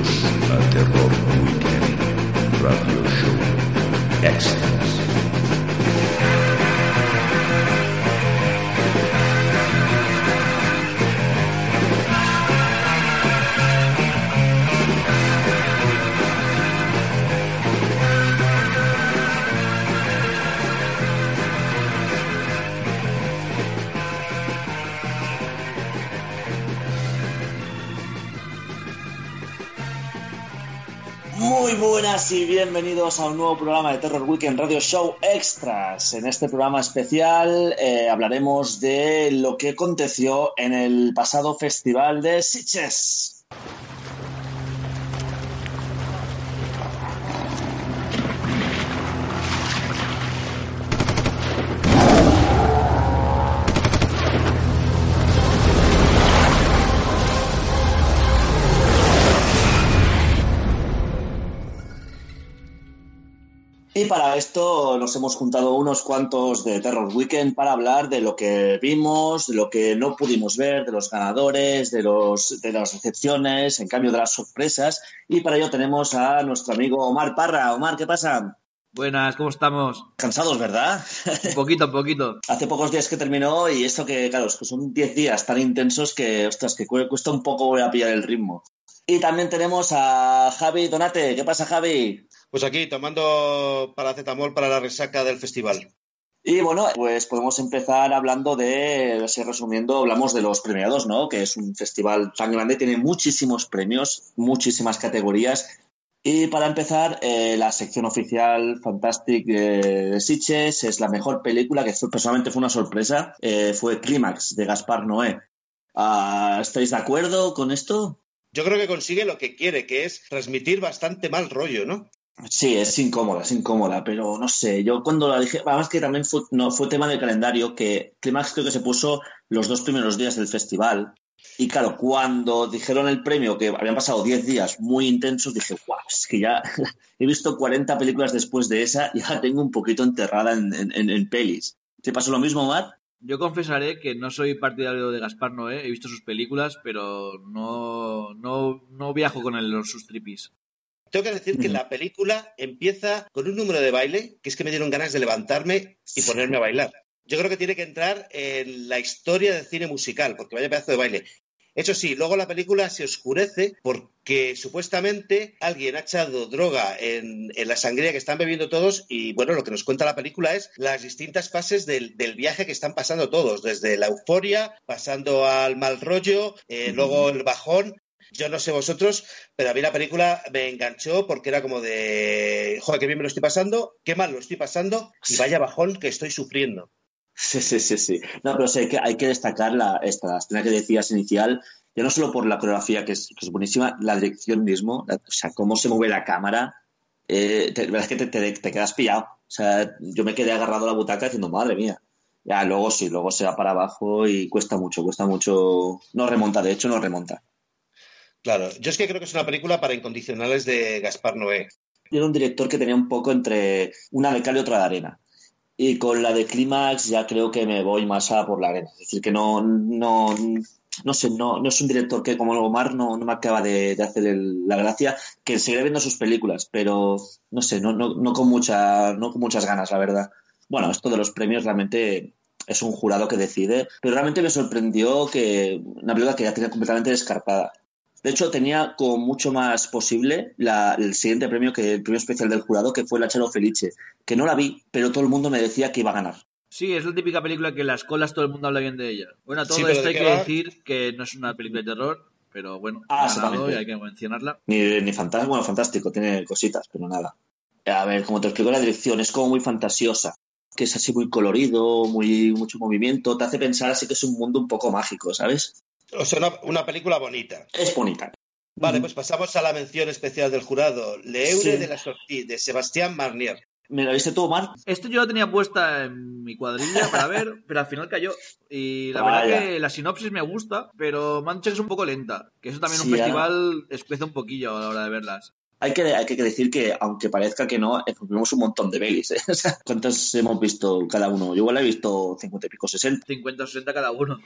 A Terror Weekend Radio Show Extras. Bienvenidos a un nuevo programa de Terror Weekend Radio Show Extras. En este programa especial eh, hablaremos de lo que aconteció en el pasado festival de Sitges. Para esto nos hemos juntado unos cuantos de Terror Weekend para hablar de lo que vimos, de lo que no pudimos ver, de los ganadores, de, los, de las recepciones, en cambio de las sorpresas. Y para ello tenemos a nuestro amigo Omar Parra. Omar, ¿qué pasa? Buenas, ¿cómo estamos? Cansados, ¿verdad? Un poquito, un poquito. Hace pocos días que terminó y esto que, claro, es que son 10 días tan intensos que, ostras, que cu- cuesta un poco a pillar el ritmo. Y también tenemos a Javi Donate. ¿Qué pasa, Javi? Pues aquí, tomando paracetamol para la resaca del festival. Y bueno, pues podemos empezar hablando de, así resumiendo, hablamos de los premiados, ¿no? Que es un festival tan grande, tiene muchísimos premios, muchísimas categorías. Y para empezar, eh, la sección oficial Fantastic eh, de Sitges es la mejor película, que fue- personalmente fue una sorpresa, eh, fue Clímax de Gaspar Noé. Ah, ¿Estáis de acuerdo con esto? Yo creo que consigue lo que quiere, que es transmitir bastante mal rollo, ¿no? Sí, es incómoda, es incómoda, pero no sé, yo cuando la dije, además que también fue, no, fue tema del calendario, que Climax creo que se puso los dos primeros días del festival, y claro, cuando dijeron el premio, que habían pasado 10 días muy intensos, dije, guau, es que ya he visto 40 películas después de esa, y ya tengo un poquito enterrada en, en, en- en pelis. ¿Te pasó lo mismo, Matt? Yo confesaré que no soy partidario de Gaspar Noé, he visto sus películas, pero no, no, no viajo con él, sus tripis. Tengo que decir que la película empieza con un número de baile que es que me dieron ganas de levantarme y ponerme a bailar. Yo creo que tiene que entrar en la historia del cine musical, porque vaya pedazo de baile. Eso sí, luego la película se oscurece porque supuestamente alguien ha echado droga en, en la sangría que están bebiendo todos y bueno, lo que nos cuenta la película es las distintas fases del, del viaje que están pasando todos, desde la euforia, pasando al mal rollo, eh, luego el bajón. Yo no sé vosotros, pero a mí la película me enganchó porque era como de, joder, qué bien me lo estoy pasando, qué mal lo estoy pasando y vaya bajón que estoy sufriendo. Sí, sí, sí, sí. No, pero sé que hay que destacar la, esta la escena que decías inicial, ya no solo por la coreografía, que es, es buenísima, la dirección mismo, o sea, cómo se mueve la cámara, eh, la verdad es que te, te- te quedas pillado. O sea, yo me quedé agarrado a la butaca diciendo, madre mía. Ya, luego sí, luego se va para abajo y cuesta mucho, cuesta mucho. No remonta, de hecho, no remonta. Claro, yo es que creo que es una película para incondicionales de Gaspar Noé. Era un director que tenía un poco entre una de cal y otra de arena. Y con la de Clímax ya creo que me voy más a por la arena. Es decir, que no, no, no sé, no, no es un director que como Omar no, no me acaba de, de hacer el- la gracia, que seguiré viendo sus películas, pero no sé, no, no, no, con mucha, no con muchas ganas, la verdad. Bueno, esto de los premios realmente es un jurado que decide, pero realmente me sorprendió que una película que ya tenía completamente descartada. De hecho, tenía como mucho más posible la- el siguiente premio que el premio especial del jurado, que fue la Charo Felice, que no la vi, pero todo el mundo me decía que iba a ganar. Sí, es la típica película que en las colas todo el mundo habla bien de ella. Bueno, a todo Sí, esto ¿de hay que va? decir que no es una película de terror, pero bueno, Ah, ha y hay que mencionarla. Ni, ni fantástico, bueno, fantástico, tiene cositas, pero nada. A ver, como te explico, la dirección es como muy fantasiosa, que es así muy colorido, muy mucho movimiento, te hace pensar así que es un mundo un poco mágico, ¿sabes? O sea, una, una película bonita. Es bonita. Vale, pues pasamos a la mención especial del jurado. L'Eure Sí. de la Sortie, de Sebastián Marnier. ¿Me la viste tú, Omar? Esto yo lo tenía puesta en mi cuadrilla para ver, pero al final cayó. Y la Vaya. verdad que la sinopsis me gusta, pero que es un poco lenta. Que eso también en un Sí, ah. festival espesa un poquillo a la hora de verlas. Hay que, hay que decir que, aunque parezca que no, eh, vimos un montón de pelis. ¿eh? ¿Cuántas hemos visto cada uno? Yo igual he visto 50 y pico, 60. 50 o 60 cada uno.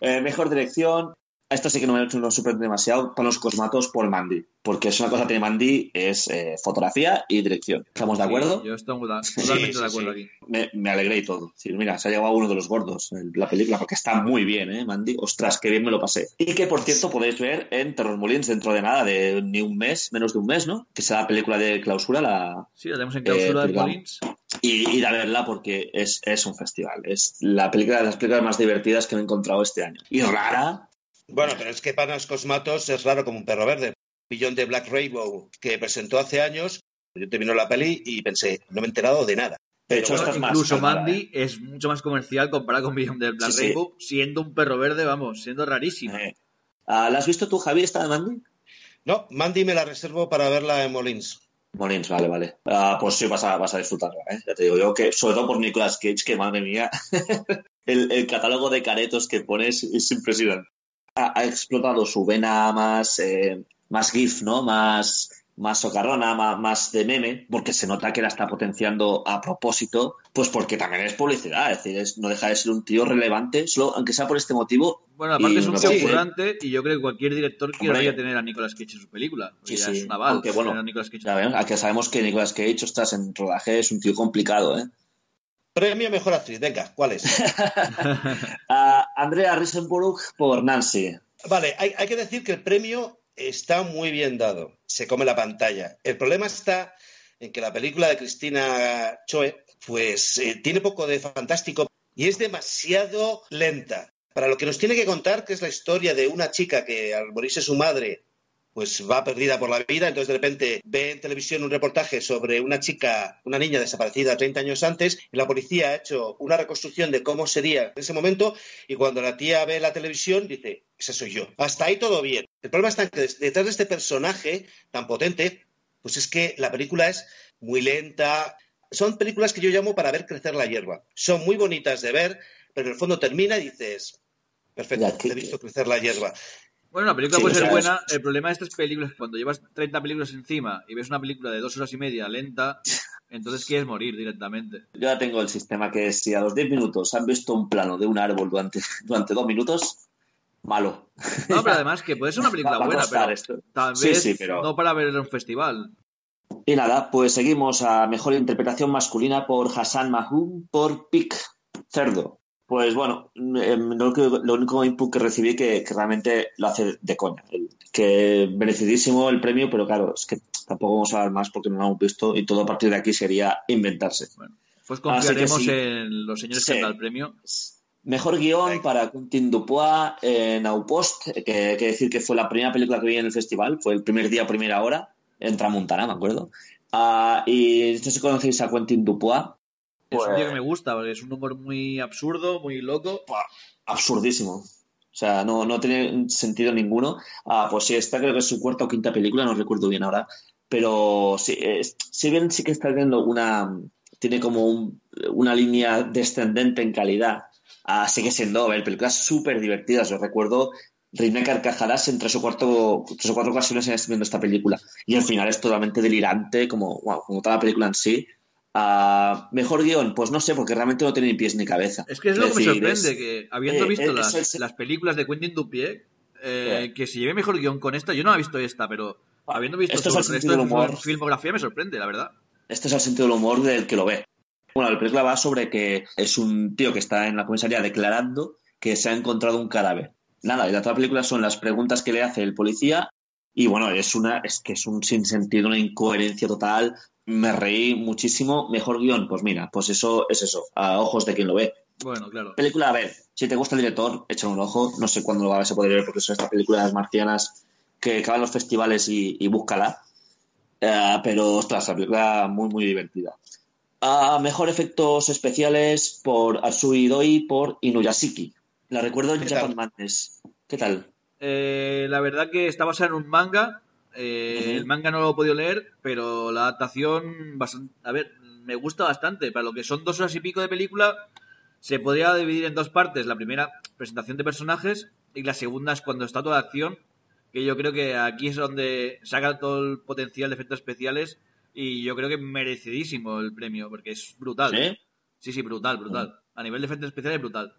Eh, mejor dirección, Esta sí que no me lo sorprende demasiado para los cosmatos por Mandy, porque es una cosa que tiene Mandy, es eh, fotografía y dirección. ¿Estamos de acuerdo? Sí, yo estoy totalmente Sí, de acuerdo aquí. Me, me alegré y todo. Mira, se ha llegado uno de los gordos la película, porque está muy bien, ¿eh, Mandy? Ostras, qué bien me lo pasé. Y que, por cierto, podéis ver en Terror Molins dentro de nada, de ni un mes, menos de un mes, ¿no? Que será la película de clausura, la... Sí, la tenemos en clausura Eh, de. Molins. y ir a verla porque es, es un festival. Es la película de las películas más divertidas que me he encontrado este año. Y rara, Bueno, pero es que para los cosmatos es raro como un perro verde. Billón de Black Rainbow, que presentó hace años, yo terminó la peli y pensé, no me he enterado de nada. De hecho, bueno, más Incluso rara, Mandy es mucho más comercial comparado con Beyond the Black Sí, sí. Rainbow, siendo un perro verde, vamos, siendo rarísimo. Eh, ah, ¿La has visto tú, Javi, esta de Mandy? No, Mandy me la reservo para verla en Molins. Molins, vale, vale. Ah, pues sí, vas a, vas a disfrutarla, ¿eh? Ya te digo yo que, sobre todo por Nicolas Cage, que madre mía, el, el catálogo de caretos que pones es impresionante. Ha, ha explotado su vena más, eh, más GIF, ¿no? Más, más socarrona, más, más de meme, porque se nota que la está potenciando a propósito, pues porque también es publicidad, es decir, es- no deja de ser un tío relevante, solo, aunque sea por este motivo. Bueno, aparte es un tío currante y yo creo que cualquier director querría tener a Nicolas Cage en su película. Sí, ya sí. Es un aval Aunque, bueno, a Nicolas Cage. Ya ven, aquí sabemos que Nicolas Cage, ostras, en rodaje es un tío complicado, ¿eh? Premio Mejor Actriz, venga, ¿cuál es? a Andrea Risenburg por Nancy. Vale, hay, hay que decir que el premio está muy bien dado. Se come la pantalla. El problema está en que la película de Cristina Choe, pues eh, tiene poco de fantástico y es demasiado lenta. Para lo que nos tiene que contar, que es la historia de una chica que al morirse su madre, pues va perdida por la vida, entonces de repente ve en televisión un reportaje sobre una chica, una niña desaparecida 30 años antes, y la policía ha hecho una reconstrucción de cómo sería en ese momento, y cuando la tía ve la televisión dice, ese soy yo. Hasta ahí todo bien. El problema está en que detrás de este personaje tan potente, pues es que la película es muy lenta. Son películas que yo llamo para ver crecer la hierba. Son muy bonitas de ver, pero en el fondo termina y dices, perfecto, he visto crecer la hierba. Bueno, la película Sí, puede ser buena. El problema de estas películas es que cuando llevas 30 películas encima y ves una película de dos horas y media lenta, entonces quieres morir directamente. Yo ya tengo el sistema que si a los 10 minutos han visto un plano de un árbol durante, durante dos minutos, malo. No, pero además que puede ser una película buena, pero esto. tal Sí, vez sí, pero- no para ver en un festival. Y nada, pues seguimos a mejor interpretación masculina por Hassan Mahmoud por Pic Cerdo. Pues bueno, em, lo, único input que recibí que, que realmente lo hace de coña. Que merecidísimo el premio, pero claro, es que tampoco vamos a hablar más porque no lo hemos visto y todo a partir de aquí sería inventarse. Pues Así confiaremos sí. en los señores Sí. que han dado el premio. Mejor guion para Quentin Dupois en Aupost, que hay que decir que fue la primera película que vi en el festival, fue el primer día, primera hora, en Tramuntana, me acuerdo. Ah, y no sé si conocéis a Quentin Dupois, Es un Pues- tío que me gusta, porque es un humor muy absurdo, muy loco. absurdísimo. O sea, no, no tiene sentido ninguno. Ah, pues sí, esta creo que es su cuarta o quinta película, no recuerdo bien ahora. Pero sí, es- si bien sí que está viendo una. Tiene como un- una línea descendente en calidad. ah, sigue siendo, a ver, películas súper divertidas. Yo recuerdo reírme a carcajadas en tres o, cuatro, tres o cuatro ocasiones viendo esta película. Y al final es totalmente delirante, como, wow, como toda la película en sí. Ah, mejor guion, pues no sé, porque realmente no tiene ni pies ni cabeza. Es que es lo que me sorprende, es- que habiendo eh, visto eh, las, es el- las películas de Quentin Dupieux, eh, que se lleve mejor guion con esta, yo no he visto esta, pero habiendo visto Esto es el resto del humor. film- filmografía me sorprende, la verdad. Este es el sentido del humor del que lo ve. Bueno, la película va sobre que es un tío que está en la comisaría declarando que se ha encontrado un cadáver. Nada, y la otra película son las preguntas que le hace el policía y bueno, es una es que es un sinsentido, una incoherencia total. Me reí muchísimo. Mejor guion, pues mira, pues eso es eso, a ojos de quien lo ve. Bueno, claro. Película, a ver, si te gusta el director, échale un ojo. No sé cuándo lo vas a poder ver porque son estas películas marcianas que acaban los festivales y, y búscala. Eh, pero, ostras, la película muy, muy divertida. Ah, mejor efectos especiales por Asui Doi por Inuyashiki. La recuerdo en ¿Qué Japan tal? Madness. ¿Qué tal? Eh, la verdad que está basada en un manga. Eh. El manga no lo he podido leer, pero la adaptación, bastan- a ver, me gusta bastante. Para lo que son dos horas y pico de película, se podría dividir en dos partes. La primera, presentación de personajes, y la segunda es cuando está toda la acción, que yo creo que aquí es donde saca todo el potencial de efectos especiales, y yo creo que merecidísimo el premio, porque es brutal. ¿Sí? Sí, sí, brutal, brutal. A nivel de efectos especiales, brutal.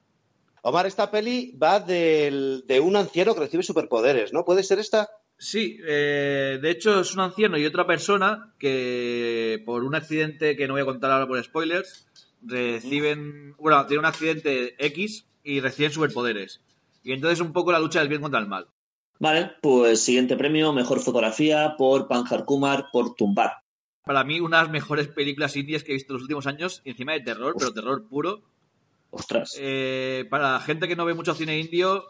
Omar, esta peli va del- de un anciano que recibe superpoderes, ¿no? ¿Puede ser esta? Sí, eh, de hecho es un anciano y otra persona que por un accidente que no voy a contar ahora por spoilers, reciben, bueno, tiene un accidente X y reciben superpoderes. Y entonces un poco la lucha del bien contra el mal. Vale, pues siguiente premio, mejor fotografía por Panjar Kumar por Tumbar. Para mí, una de las mejores películas indias que he visto en los últimos años, y encima de terror, pero terror puro. Ostras. Eh, para la gente que no ve mucho cine indio,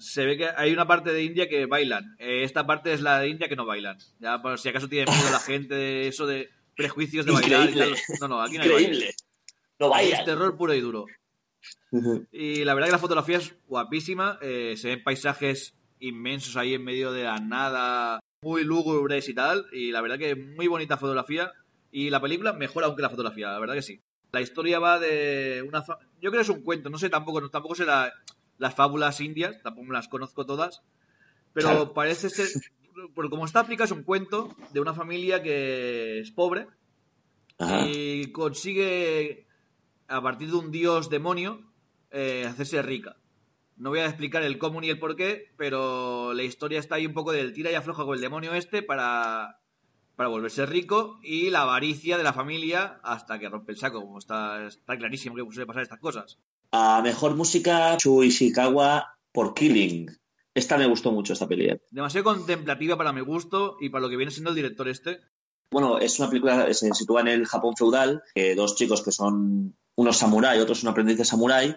se ve que hay una parte de India que bailan. Eh, esta parte es la de India que no bailan. Ya por si acaso tiene miedo la gente de eso de prejuicios de bailar y Increíble. tal. No, no, aquí no hay. Increíble. No Es vaya. terror puro y duro. Y la verdad que la fotografía es guapísima. eh, se ven paisajes inmensos ahí en medio de la nada, muy lúgubres y tal. Y la verdad que muy bonita fotografía. Y la película mejor aún que la fotografía, la verdad que sí. La historia va de una... Yo creo que es un cuento, no sé tampoco, tampoco la- las fábulas indias, tampoco me las conozco todas. Pero Claro. parece ser... Por como está aplicado es un cuento de una familia que es pobre Ajá. y consigue, a partir de un dios demonio, eh, hacerse rica. No voy a explicar el cómo ni el por qué, pero la historia está ahí un poco del tira y afloja con el demonio este para, para volverse rico y la avaricia de la familia hasta que rompe el saco, como está, está clarísimo que suele pasar estas cosas. A mejor música, Chu Ishikawa por Killing. Esta me gustó mucho, esta peli. eh. Demasiado contemplativa para mi gusto y para lo que viene siendo el director este. Bueno, es una película, se sitúa en el Japón feudal, que dos chicos que son unos samurái, otros un aprendiz de samurái,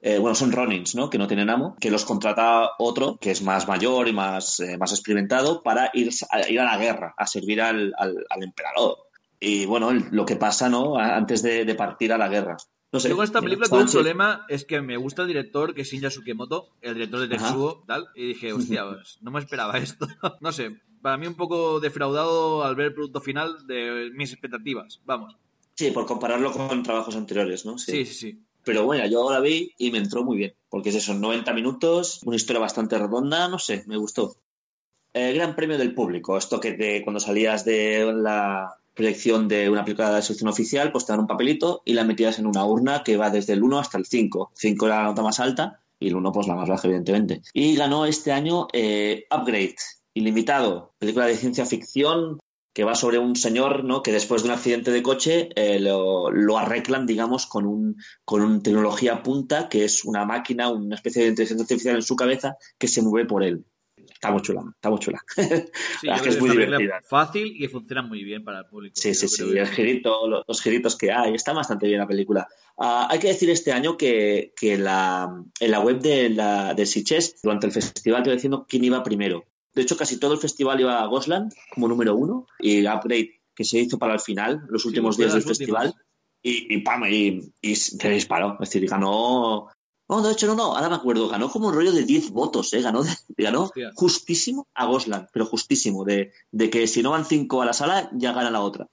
eh, bueno, son ronins, ¿no? Que no tienen amo, que los contrata otro, que es más mayor y más, eh, más experimentado, para ir a, ir a la guerra, a servir al, al- al emperador. Y bueno, lo que pasa, ¿no? Antes de, de partir a la guerra. No sé. Yo con esta película tuve un problema, es que me gusta el director, que es Shinja Sukemoto, el director de. Tetsuo, tal, y dije, hostia, pues, no me esperaba esto. no sé, para mí un poco defraudado al ver el producto final de mis expectativas, vamos. Sí, por compararlo con trabajos anteriores, ¿no? Sí, sí, sí. Pero bueno, yo ahora vi y me entró muy bien, porque es eso, 90 minutos, una historia bastante redonda, no sé, me gustó. Eh, gran premio del público, esto que te- cuando salías de la proyección de una película de la sección oficial, pues te dan un papelito y la metías en una urna que va desde el 1 hasta el 5. 5 era la nota más alta y el 1 pues la más baja, evidentemente. Y ganó este año eh, Upgrade, Ilimitado, película de ciencia ficción que va sobre un señor ¿no? que después de un accidente de coche eh, lo, lo arreglan, digamos, con un con una tecnología punta que es una máquina, una especie de inteligencia artificial en su cabeza que se mueve por él. Está muy chula, está muy chula. Sí, La yo que creo es muy divertida. fácil y funciona muy bien para el público. Sí, sí, sí, el girito, lo- los giritos que hay, está bastante bien la película. Ah, hay que decir este año que, que la, en la web de, la, de Sitges, durante el festival, te iba diciendo quién iba primero. De hecho, casi todo el festival iba a Gosland como número uno y Upgrade, que se hizo para el final, los últimos días de del festival, últimas. y, y pam, y, y se disparó. Es decir, ganó. No, de hecho, no, no, ahora me acuerdo, ganó como un rollo de 10 votos, ¿eh? Ganó, ganó Hostia. justísimo a Gosland, pero justísimo, de, de que si no van 5 a la sala, ya gana la otra.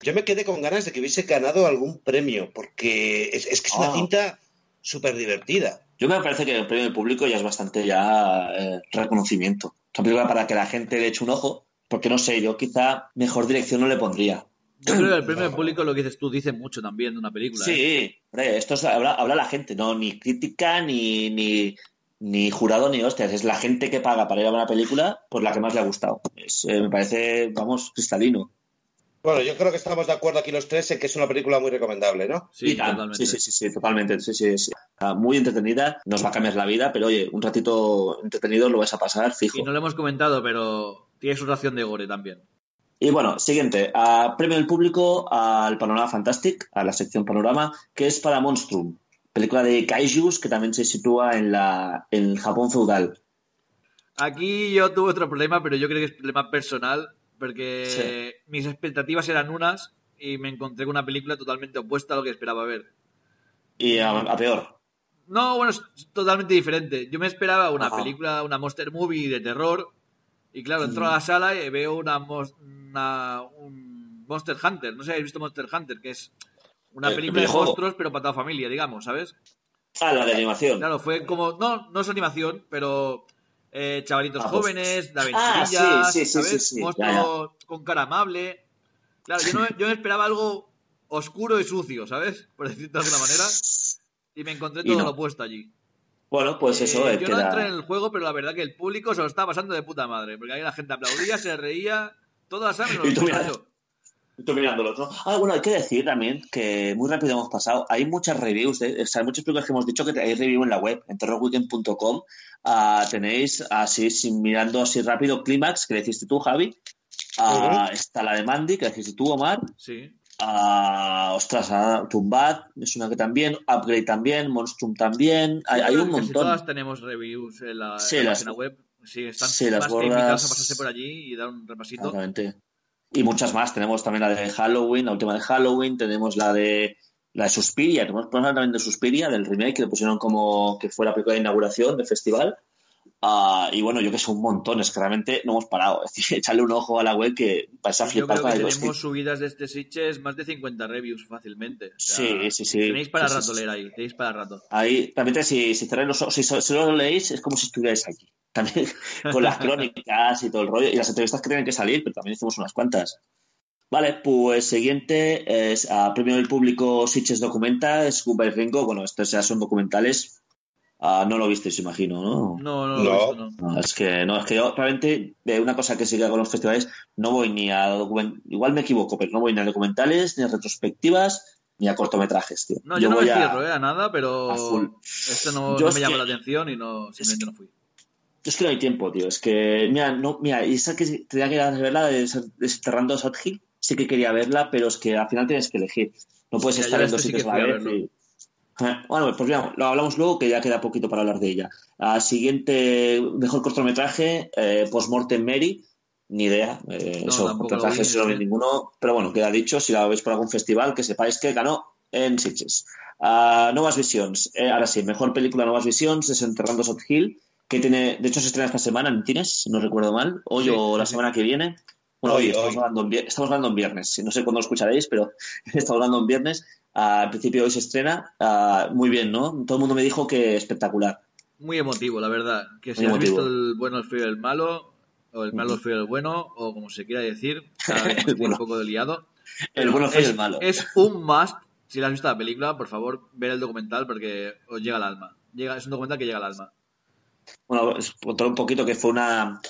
Yo me quedé con ganas de que hubiese ganado algún premio, porque es, es que es una Ah. cinta súper divertida. Yo me parece que el premio del público ya es bastante ya eh, reconocimiento. Es una película para que la gente le eche un ojo, porque no sé, yo quizá mejor dirección no le pondría. Yo creo que el premio del público, lo que dices tú, dice mucho también de una película. ¿eh? Sí, hombre, esto es, habla, habla la gente, no ni crítica, ni, ni, ni jurado, ni hostias. Es la gente que paga para ir a ver una película por la que más le ha gustado. Es, eh, me parece, vamos, cristalino. Bueno, yo creo que estamos de acuerdo aquí los tres en que es una película muy recomendable, ¿no? Sí, totalmente. sí, sí, sí, sí, totalmente. Sí, sí, sí. Está muy entretenida, nos va a cambiar la vida, pero oye, un ratito entretenido lo vas a pasar fijo. Y no lo hemos comentado, pero tiene su ración de gore también. Y bueno, siguiente, a premio del público al Panorama Fantastic, a la sección Panorama, que es para Monstrum, película de Kaijus que también se sitúa en, la, en el Japón feudal. Aquí yo tuve otro problema, pero yo creo que es problema personal, porque mis expectativas eran unas y me encontré con una película totalmente opuesta a lo que esperaba ver. Y a, a peor. No, bueno, es totalmente diferente. Yo me esperaba una Ajá. película, una monster movie de terror, y claro, entro a la sala y veo una, una- un Monster Hunter. No sé si habéis visto Monster Hunter, que es una El película de monstruos, pero para toda familia, digamos, ¿sabes? Ah, la de animación. Claro, fue como. No, no es animación, pero. eh, chavalitos Ah, pues- jóvenes, de Ah, aventurillas, sí, sí, sí, ¿sabes? sí, Monstruo con cara amable. Claro, yo, no, yo esperaba algo oscuro y sucio, ¿sabes? Por decirlo de alguna manera. Y me encontré todo no. lo opuesto allí. Bueno, pues eso, Eh, eh, yo no entré en el juego, pero la verdad que el público se lo estaba pasando de puta madre. Porque ahí la gente aplaudía, se reía, todas saben Y tú lo yo. Estoy mirándolos, ¿no? Ah, bueno, hay que decir también que muy rápido hemos pasado. Hay muchas reviews, de, o sea, hay muchas películas que hemos dicho que hay review en la web, en terrorweekend.com. Ah, tenéis así, sin- mirando así rápido, Clímax, que deciste tú, Javi. Ah, Está la de Mandy, que deciste tú, Omar. Sí. Ah, ostras, ah, Tumbat es una que también. Upgrade también. Monstrum también. Hay, hay un montón. todas tenemos reviews en la, Sí, en la las- página web. Sí, están sí, las invitados a pasarse por allí y dar un repasito. Exactamente. Y muchas más. Tenemos también la de Halloween, la última de Halloween. Tenemos la de la de Suspiria. Tenemos problemas también de Suspiria, del remake, que le pusieron como que fue la película de inauguración del festival. Ah, y bueno, yo que sé, un montón. Es que realmente no hemos parado. Es decir, echarle un ojo a la web que vais a Yo flipar creo que el tenemos subidas de este Sitches más de 50 reviews fácilmente. O sea, Sí, sí, sí. Tenéis para Sí, rato sí. leer ahí, tenéis para rato. Ahí, realmente, si, si cerráis los ojos, si, so- si lo leéis, es como si estuvierais aquí. También con las crónicas y todo el rollo. Y las entrevistas que tienen que salir, pero también hicimos unas cuantas. Vale, pues siguiente es a premio del público Sitches Documenta, es Goodbye Ringo. Bueno, estos ya son documentales. Ah, no lo visteis, imagino, ¿no? No, no, No. no. no. No, es que no, es que yo realmente de una cosa que sigue con los festivales, no voy ni a igual me equivoco, pero no voy ni a documentales, ni a retrospectivas, ni a cortometrajes, tío. No, yo, no me voy a- cierro eh, a nada, pero a full. esto no, Yo no es me llama que- la atención y no simplemente no fui. Yo es que no hay tiempo, tío. Es que, mira, no, mira, y esa que tenía que verla de Desterrando a South Hill, sí que quería verla, pero es que al final tienes que elegir. No puedes estar en dos este sí que sitios a la vez. Bueno, pues mira, lo hablamos luego, que ya queda poquito para hablar de ella. Siguiente, mejor cortometraje, eh, Postmortem Mary. Ni idea. eh, No, eso, tampoco lo cortometrajes no vi ninguno. Pero bueno, queda dicho, si la veis por algún festival, que sepáis que ganó en Sitges. Ah, Nuevas Visions. Eh, ahora sí, mejor película Nuevas Visions, Desenterrando South Hill, que tiene, de hecho se estrena esta semana en cines, si no recuerdo mal, hoy Sí, o sí, la semana que viene. Bueno, hoy, Hoy, estamos, hoy. Hablando en, estamos hablando en viernes, no sé cuándo lo escucharéis, pero estamos hablando en viernes. Ah, al principio hoy se estrena, Ah, muy bien, ¿no? Todo el mundo me dijo que espectacular. Muy emotivo, la verdad. Que si Muy has emotivo. visto el bueno, el feo y el malo, o el malo, el feo y el bueno, o como se quiera decir, cada vez estoy bueno. un poco de liado. El bueno, el feo y es, el malo. Es un must, si la has visto la película, por favor, ver el documental porque os llega al alma. Llega, es un documental que llega al alma. Bueno, es- contar un poquito que fue una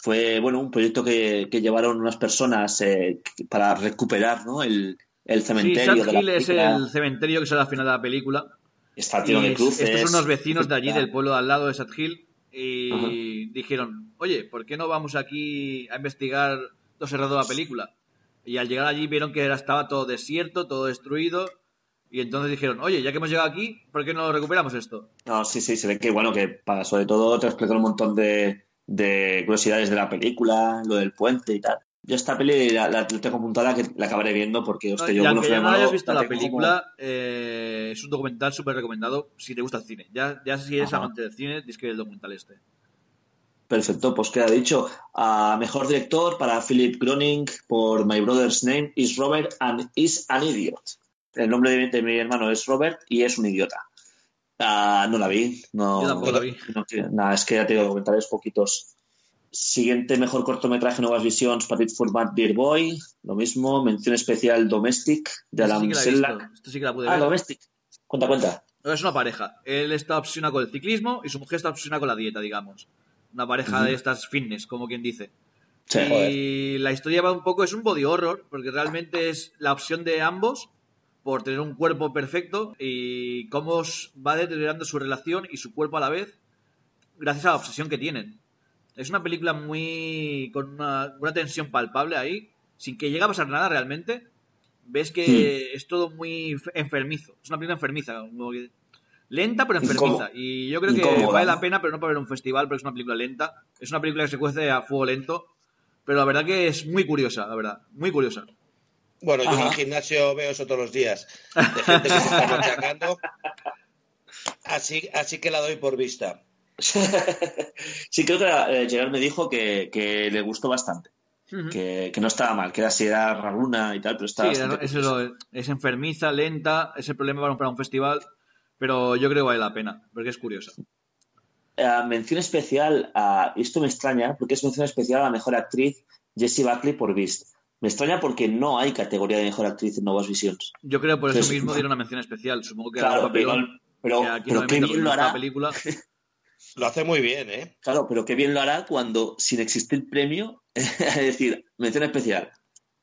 fue bueno un proyecto que, que llevaron unas personas eh, para recuperar ¿no? el, el Sí, cementerio Sad de la Hill es película. el cementerio que sale al final de la película. Está Y tiro de cruces. estos son unos vecinos de allí, del pueblo de al lado de Sad Hill, y Ajá. dijeron, oye, ¿por qué no vamos aquí a investigar lo cerrado de la película? Y al llegar allí vieron que estaba todo desierto, todo destruido, y entonces dijeron, oye, ya que hemos llegado aquí, ¿por qué no recuperamos esto? No, sí, sí, se ve que, bueno, que para, sobre todo te explican un montón de, de curiosidades de la película, lo del puente y tal. Yo esta peli la, la tengo apuntada que la acabaré viendo porque, No, hostia, y yo fue ya no hayas visto la como- película, eh, es un documental súper recomendado si te gusta el cine. Ya, ya si eres Ajá. amante del cine, tienes que ver el documental este. Perfecto, pues queda dicho. A mejor director para Philip Groening por My Brother's Name is Robert and is an Idiot. El nombre de, de mi hermano es Robert y es un idiota. Ah, no la vi. No, Yo tampoco la vi. no nada, es que ya te digo, documentales poquitos. Siguiente mejor cortometraje Nuevas Visions, Patrick Format Beer Boy. Lo mismo. Mención especial Domestic de Alan sí Selak. Esto sí que la pude Ah, ver. Domestic. Cuenta, cuenta. Es una pareja. Él está obsesionado con el ciclismo y su mujer está obsesionada con la dieta, digamos. Una pareja de estas fitness, como quien dice. Sí, y la historia va un poco, es un body horror, porque realmente es la opción de ambos por tener un cuerpo perfecto y cómo va deteriorando su relación y su cuerpo a la vez gracias a la obsesión que tienen. Es una película muy. con una, una tensión palpable ahí, sin que llegue a pasar nada realmente. Ves que es todo muy enfermizo. Es una película enfermiza. como que- lenta pero enfermiza. Y yo creo que vale ¿no? la pena, pero no para ver un festival, porque es una película lenta. Es una película que se cuece a fuego lento. Pero la verdad que es muy curiosa, la verdad. Muy curiosa. Bueno, yo en el gimnasio veo eso todos los días. De gente que se está machacando. Así, así que la doy por vista. sí, creo que eh, Gerard me dijo que, que le gustó bastante. Ujú. que, que no estaba mal, que era así, era raruna y tal, pero Sí, estaba es, bastante es eso, es enfermiza, lenta, es el problema para un- para un festival, pero yo creo que vale la pena, porque es curiosa. Eh, mención especial a, esto me extraña, porque es mención especial a la mejor actriz Jessie Buckley por Beast. Me extraña porque no hay categoría de mejor actriz en Nuevas Visions. Yo creo por eso Sí, sí. mismo dieron una mención especial, supongo que era un Claro, pero igual, Pero, aquí pero no qué bien lo hará. película. Lo hace muy bien, ¿eh? Claro, pero qué bien lo hará cuando, sin existir premio, es decir, mención especial.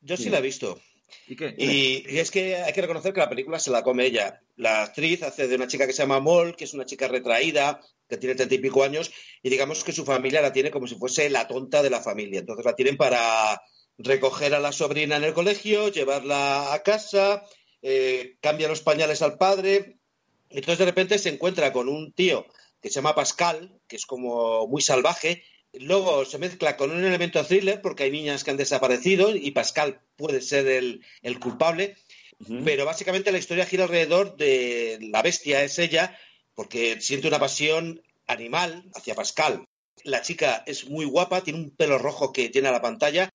Yo sí Sí. la he visto. ¿Y qué? Y, y es que hay que reconocer que la película se la come ella. La actriz hace de una chica que se llama Moll, que es una chica retraída, que tiene treinta y pico años, y digamos que su familia la tiene como si fuese la tonta de la familia. Entonces la tienen para recoger a la sobrina en el colegio, llevarla a casa, eh, cambia los pañales al padre. Entonces de repente se encuentra con un tío que se llama Pascal, que es como muy salvaje. Luego se mezcla con un elemento thriller porque hay niñas que han desaparecido y Pascal puede ser el, el culpable. Pero básicamente la historia gira alrededor de la bestia, es ella, porque siente una pasión animal hacia Pascal. La chica es muy guapa, tiene un pelo rojo que tiene a la pantalla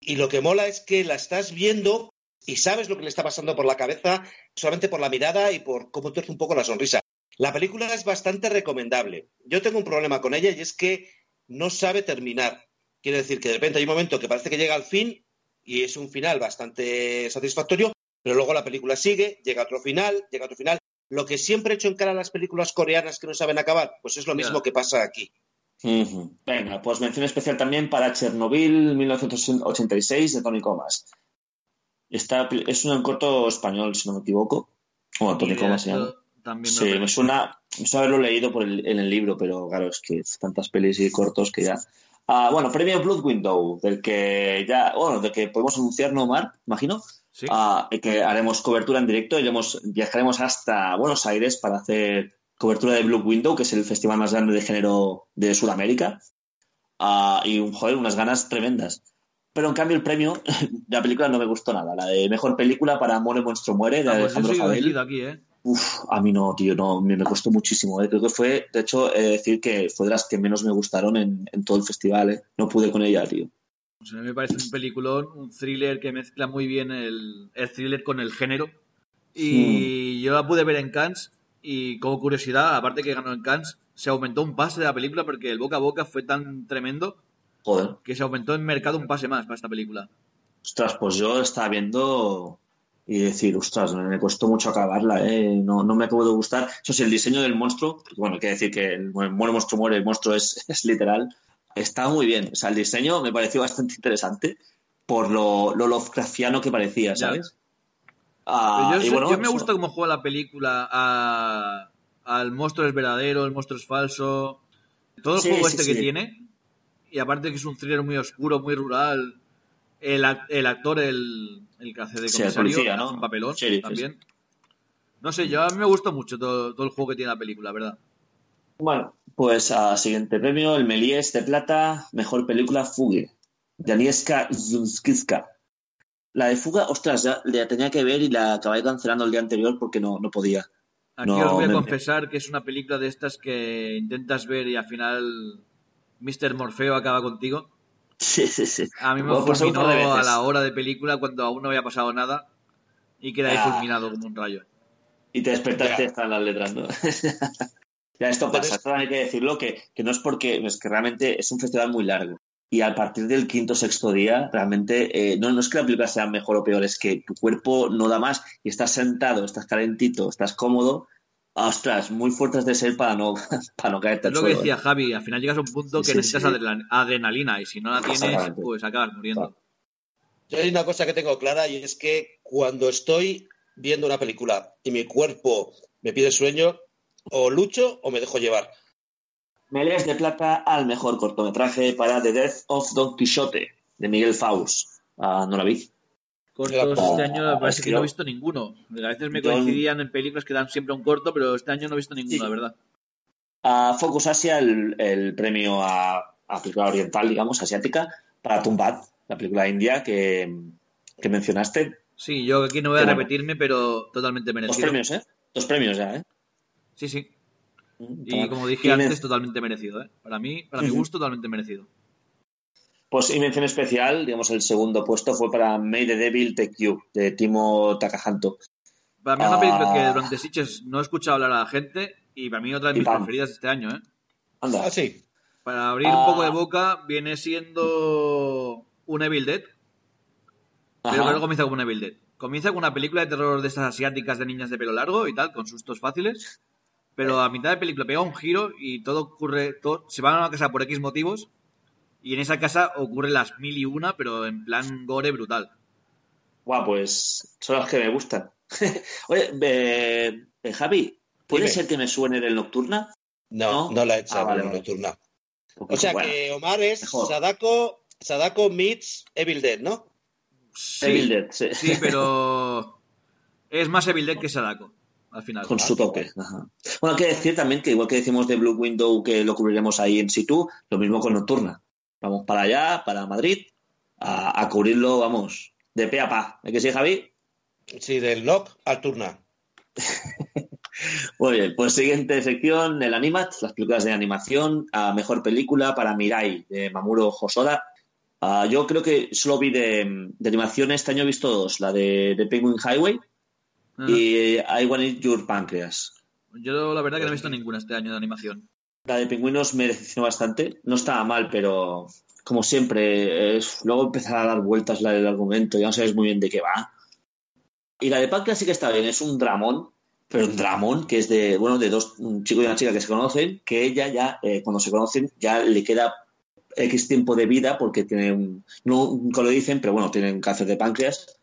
y lo que mola es que la estás viendo y sabes lo que le está pasando por la cabeza solamente por la mirada y por cómo tuerce un poco la sonrisa. La película es bastante recomendable. Yo tengo un problema con ella y es que no sabe terminar. Quiere decir que de repente hay un momento que parece que llega al fin y es un final bastante satisfactorio, pero luego la película sigue, llega a otro final, llega a otro final. Lo que siempre he hecho en cara a las películas coreanas que no saben acabar, pues es lo mismo que pasa aquí. Venga, pues mención especial también para Chernobyl 1986 de Tony Comas. Esta peli- es un corto español, si no me equivoco. Bueno, Tony Comas se llama. Sí, me suena, me suena haberlo leído por el- en el libro, pero claro, es que tantas pelis y cortos que ya. Ah, bueno, premio Blood Window, del que ya, bueno, del que podemos anunciar, ¿no, Mar? Imagino. Sí. Ah, y que haremos cobertura en directo, iremos, viajaremos hasta Buenos Aires para hacer cobertura de Blue Window, que es el festival más grande de género de Sudamérica. Ah, y un joder, unas ganas tremendas. Pero en cambio el premio, la película no me gustó nada. La de mejor película para Amor el monstruo muere, de Ah, pues yo Alejandro soy Fabel. elegido aquí, ¿eh? Uf, a mí no, tío, no, me, me costó muchísimo. eh. Creo que fue, de hecho, he de decir que fue de las que menos me gustaron en, en todo el festival. eh. No pude con ella, tío. Sea, a mí me parece un peliculón, un thriller que mezcla muy bien el, el thriller con el género. Hmm. Y yo la pude ver en Cannes y como curiosidad, aparte que ganó en Cannes, se aumentó un pase de la película porque el boca a boca fue tan tremendo Joder. que se aumentó en mercado un pase más para esta película. Ostras, pues yo estaba viendo y decir, ostras, me, costó mucho acabarla, ¿eh? No, no me acabo de gustar. Eso sí, el diseño del monstruo, bueno, hay que decir que el muere el monstruo muere, el monstruo es, es literal, está muy bien. O sea, el diseño me pareció bastante interesante por lo, lo Lovecraftiano que parecía. ¿sabes? Ah, yo, y sé- bueno, yo me eso- gusta cómo juega la película a, al monstruo es verdadero, el monstruo es falso. Todo el Sí, juego sí, este que tiene. Y aparte que es un thriller muy oscuro, muy rural. El, el actor, el, el que hace de Sí, comisario, policía, hace ¿no? un papelón Sheriff, también. No sé, yo a mí me gustó mucho todo, todo el juego que tiene la película, ¿verdad? Bueno, pues a siguiente premio, el Méliès de Plata, mejor película Fugue, de Agnieszka Zunskiska. La de Fuga, ostras, ya la tenía que ver y la acabé cancelando el día anterior porque no, no podía. Aquí No, os voy a me- confesar que es una película de estas que intentas ver y al final Mr. Morfeo acaba contigo. Sí, sí, sí. A mí me fulminó a la hora de película cuando aún no había pasado nada y quedé ahí Ah. fulminado como un rayo. Y te despertaste Ya. están las letras, ¿no? ya, esto pasa, esto hay que decirlo, que, que no es porque, es que realmente es un festival muy largo. Y a partir del quinto o sexto día, realmente, eh, no, no es que la película sea mejor o peor, es que tu cuerpo no da más y estás sentado, estás calentito, estás cómodo. Ostras, muy fuertes de ser para no, para no caerte Es lo que decía ¿eh? Javi, al final llegas a un punto Sí, que sí, necesitas sí. adrenalina y si no la tienes, pues acabas muriendo. Yo hay una cosa que tengo clara y es que cuando estoy viendo una película y mi cuerpo me pide sueño, o lucho o me dejo llevar. Melés de plata al mejor cortometraje para The Death of Don Quixote, de Miguel Faust. Ah, no la vi. Cortos este año parece que no he visto ninguno. A veces me coincidían en películas que dan siempre un corto, pero este año no he visto ninguno, Sí. la verdad. a Focus Asia el, el premio a, a película oriental, digamos, asiática, para Tumbat, la película india que, que mencionaste. Sí, yo aquí no voy a bueno. repetirme, pero totalmente Dos merecido. premios, ¿eh? Dos premios ya, ¿eh? Sí, sí. Mm, Y como dije Y antes, totalmente merecido, ¿eh? Para mí, para mi gusto, totalmente merecido. Pues y mención especial, digamos, el segundo puesto fue para May the Devil Take You, de Timo Takahanto. Para mí es una película que Ah. durante Sitges no he escuchado hablar a la gente y para mí otra de mis pam. preferidas de este año, ¿eh? Anda. Ah, sí. Para abrir Ah. un poco de boca, viene siendo un Evil Dead. pero Ajá. que luego comienza como una Evil Dead. Comienza con una película de terror de estas asiáticas de niñas de pelo largo y tal, con sustos fáciles. Pero a mitad de película pega un giro y todo ocurre. Todo, se van a una casa por X motivos. Y en esa casa ocurre las mil y una, pero en plan gore brutal. Guau, pues son las que me gustan. Oye, eh, eh, Javi, ¿puede Dime. ser que me suene del Nocturna? No, ¿No? no, la he hecho Ah, vale, nocturna. Porque, O sea bueno, que Omar es mejor. Sadako, Sadako meets Evil Dead, ¿no? Sí, Evil Dead, sí. sí, pero. Es más Evil Dead que Sadako, al final. Con su toque. Ajá. Bueno, hay que decir también que igual que decimos de Blue Window que lo cubriremos ahí en situ, lo mismo con Nocturna. Vamos para allá, para Madrid, a, a cubrirlo, vamos, de pe a pa. ¿Es que sí, Javi? Sí, del Lock al Turna. Muy bien, pues siguiente sección, el Animat, las películas de animación, a mejor película para Mirai, de Mamuro Hosoda. Ah, yo creo que solo vi de, de animación este año he visto dos, la de, de Penguin Highway y I Want Your Pancreas. Yo la verdad que no he visto ninguna este año de animación. La de Pingüinos me decepcionó bastante, no estaba mal, pero como siempre, es- luego empezar a dar vueltas la del argumento, ya no sabes muy bien de qué va. Y la de Pancreas sí que está bien, es un dramón, pero un dramón que es de, bueno, de dos, un chico y una chica que se conocen, que ella ya, eh, cuando se conocen, ya le queda X tiempo de vida porque tiene un, no nunca lo dicen, pero bueno, tiene un cáncer de páncreas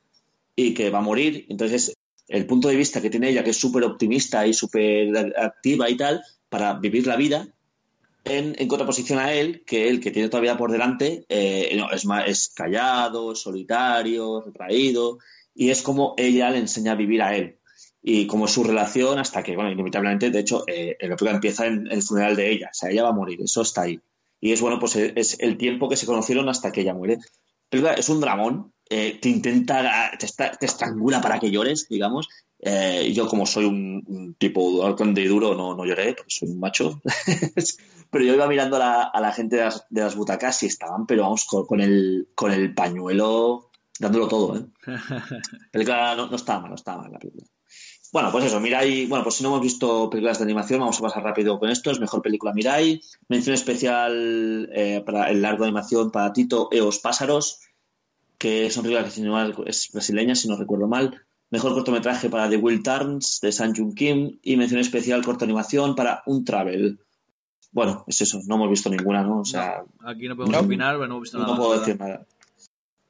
y que va a morir. Entonces, el punto de vista que tiene ella, que es súper optimista y súper activa y tal, para vivir la vida, en, en contraposición a él, que él, que tiene toda la vida por delante, eh, no, es, más, es callado, solitario, retraído, y es como ella le enseña a vivir a él. Y como su relación, hasta que, bueno, inevitablemente, de hecho, eh, la película empieza en el funeral de ella, o sea, ella va a morir, eso está ahí. Y es bueno, pues es el tiempo que se conocieron hasta que ella muere. Pero es un dramón, eh, te intenta, te, está- te estrangula para que llores, digamos. Eh, yo, como soy un, un tipo halcón de duro, no, no lloré, porque soy un macho. pero yo iba mirando a la, a la gente de las, de las butacas y estaban, pero vamos, con, con el, con el pañuelo dándolo todo, ¿eh? La película no, no estaba mal, no estaba mal la película. Bueno, pues eso, Mirai, bueno, pues si no hemos visto películas de animación, vamos a pasar rápido con esto. Es mejor película Mirai. Mención especial eh, para el largo de animación para Tito Eos Pásaros, que es un que si no mal, es brasileña, si no recuerdo mal. Mejor cortometraje para The Will Turns, de San Jung Kim. Y mención especial corto animación para Un Travel. Bueno, es eso, no hemos visto ninguna, ¿no? O sea, Aquí no podemos No. opinar, pero no hemos visto no nada. puedo decir nada.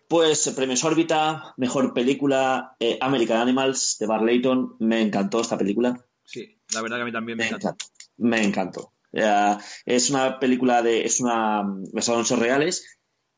Pues eh, premios órbita, mejor película, eh, American Animals de Bar Layton. Me encantó esta película. Sí, la verdad que a mí también me Me encantó. Me encantó. Eh, es una película de. Es una. basada en hechos reales.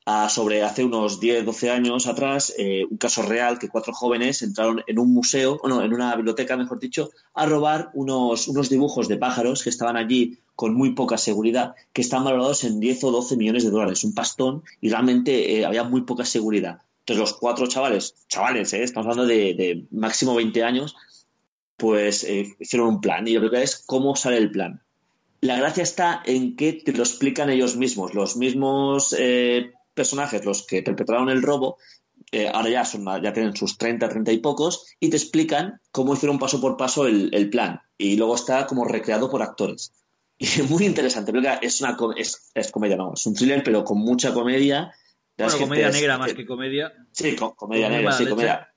ah, sobre hace unos 10, 12 años atrás, eh, un caso real que cuatro jóvenes entraron en un museo, o no, en una biblioteca, mejor dicho, a robar unos, unos dibujos de pájaros que estaban allí con muy poca seguridad, que están valorados en 10 o 12 millones de dólares, un pastón, y realmente eh, había muy poca seguridad. Entonces los cuatro chavales, chavales, eh, estamos hablando de, máximo 20 años, pues eh, hicieron un plan. Y lo que es cómo sale el plan. La gracia está en que te lo explican ellos mismos. Los mismos eh, personajes, los que perpetraron el robo, ahora ya, son, ya tienen sus 30, 30 y pocos, y te explican cómo hicieron paso por paso el plan. Y luego está como recreado por actores. Y es muy interesante. porque Es una es, es comedia, no, es un thriller, pero con mucha comedia. Bueno, Es comedia negra te- más que comedia. Sí, co- comedia negra, sí, leche. comedia.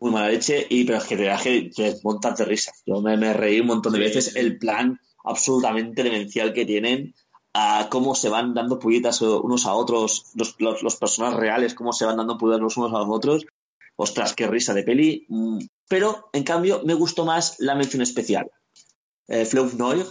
Muy mala leche, y, pero es que te da que montas de risa. Yo me, me reí un montón de Sí, veces sí. el plan absolutamente demencial que tienen, a cómo se van dando puñetas unos a otros, los, los, los personajes reales, cómo se van dando puñetas los unos a los otros. Ostras, qué risa de peli. Mm, Pero, en cambio, me gustó más la mención especial. Eh, Fleuve Noir,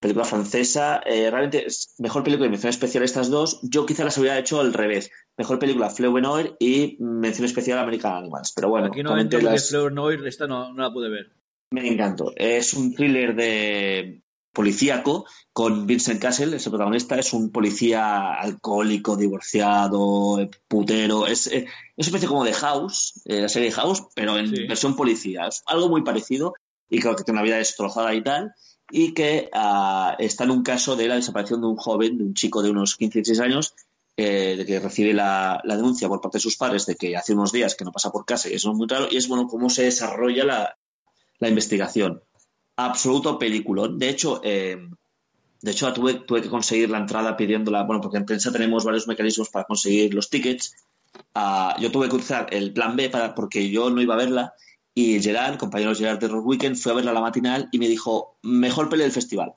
película francesa, eh, realmente es mejor película y mención especial estas dos. Yo quizá las hubiera hecho al revés. Mejor película Fleuve Noir y mención especial American Animals. Pero bueno, Aquí no Fleur Noir, esta no, no la pude ver. me encantó. Es un thriller de policíaco con Vincent Castle, es el protagonista, es un policía alcohólico, divorciado, putero, es, eh, es una especie como de House, eh, la serie House, pero en Sí. versión policía. Es algo muy parecido y creo que tiene una vida destrozada y tal, y que ah, está en un caso de la desaparición de un joven, de un chico de unos 15, 16 años, eh, de que recibe la, la denuncia por parte de sus padres de que hace unos días que no pasa por casa y eso es muy raro, y es bueno cómo se desarrolla la, la investigación. Absoluto peliculón. De hecho, eh, de hecho tuve, tuve que conseguir la entrada pidiéndola, bueno, porque en prensa tenemos varios mecanismos para conseguir los tickets ah, yo tuve que usar el plan B para, porque yo no iba a verla y Gerard, compañero Gerard de Rock Weekend, fue a verla a la matinal y me dijo, mejor peli del festival.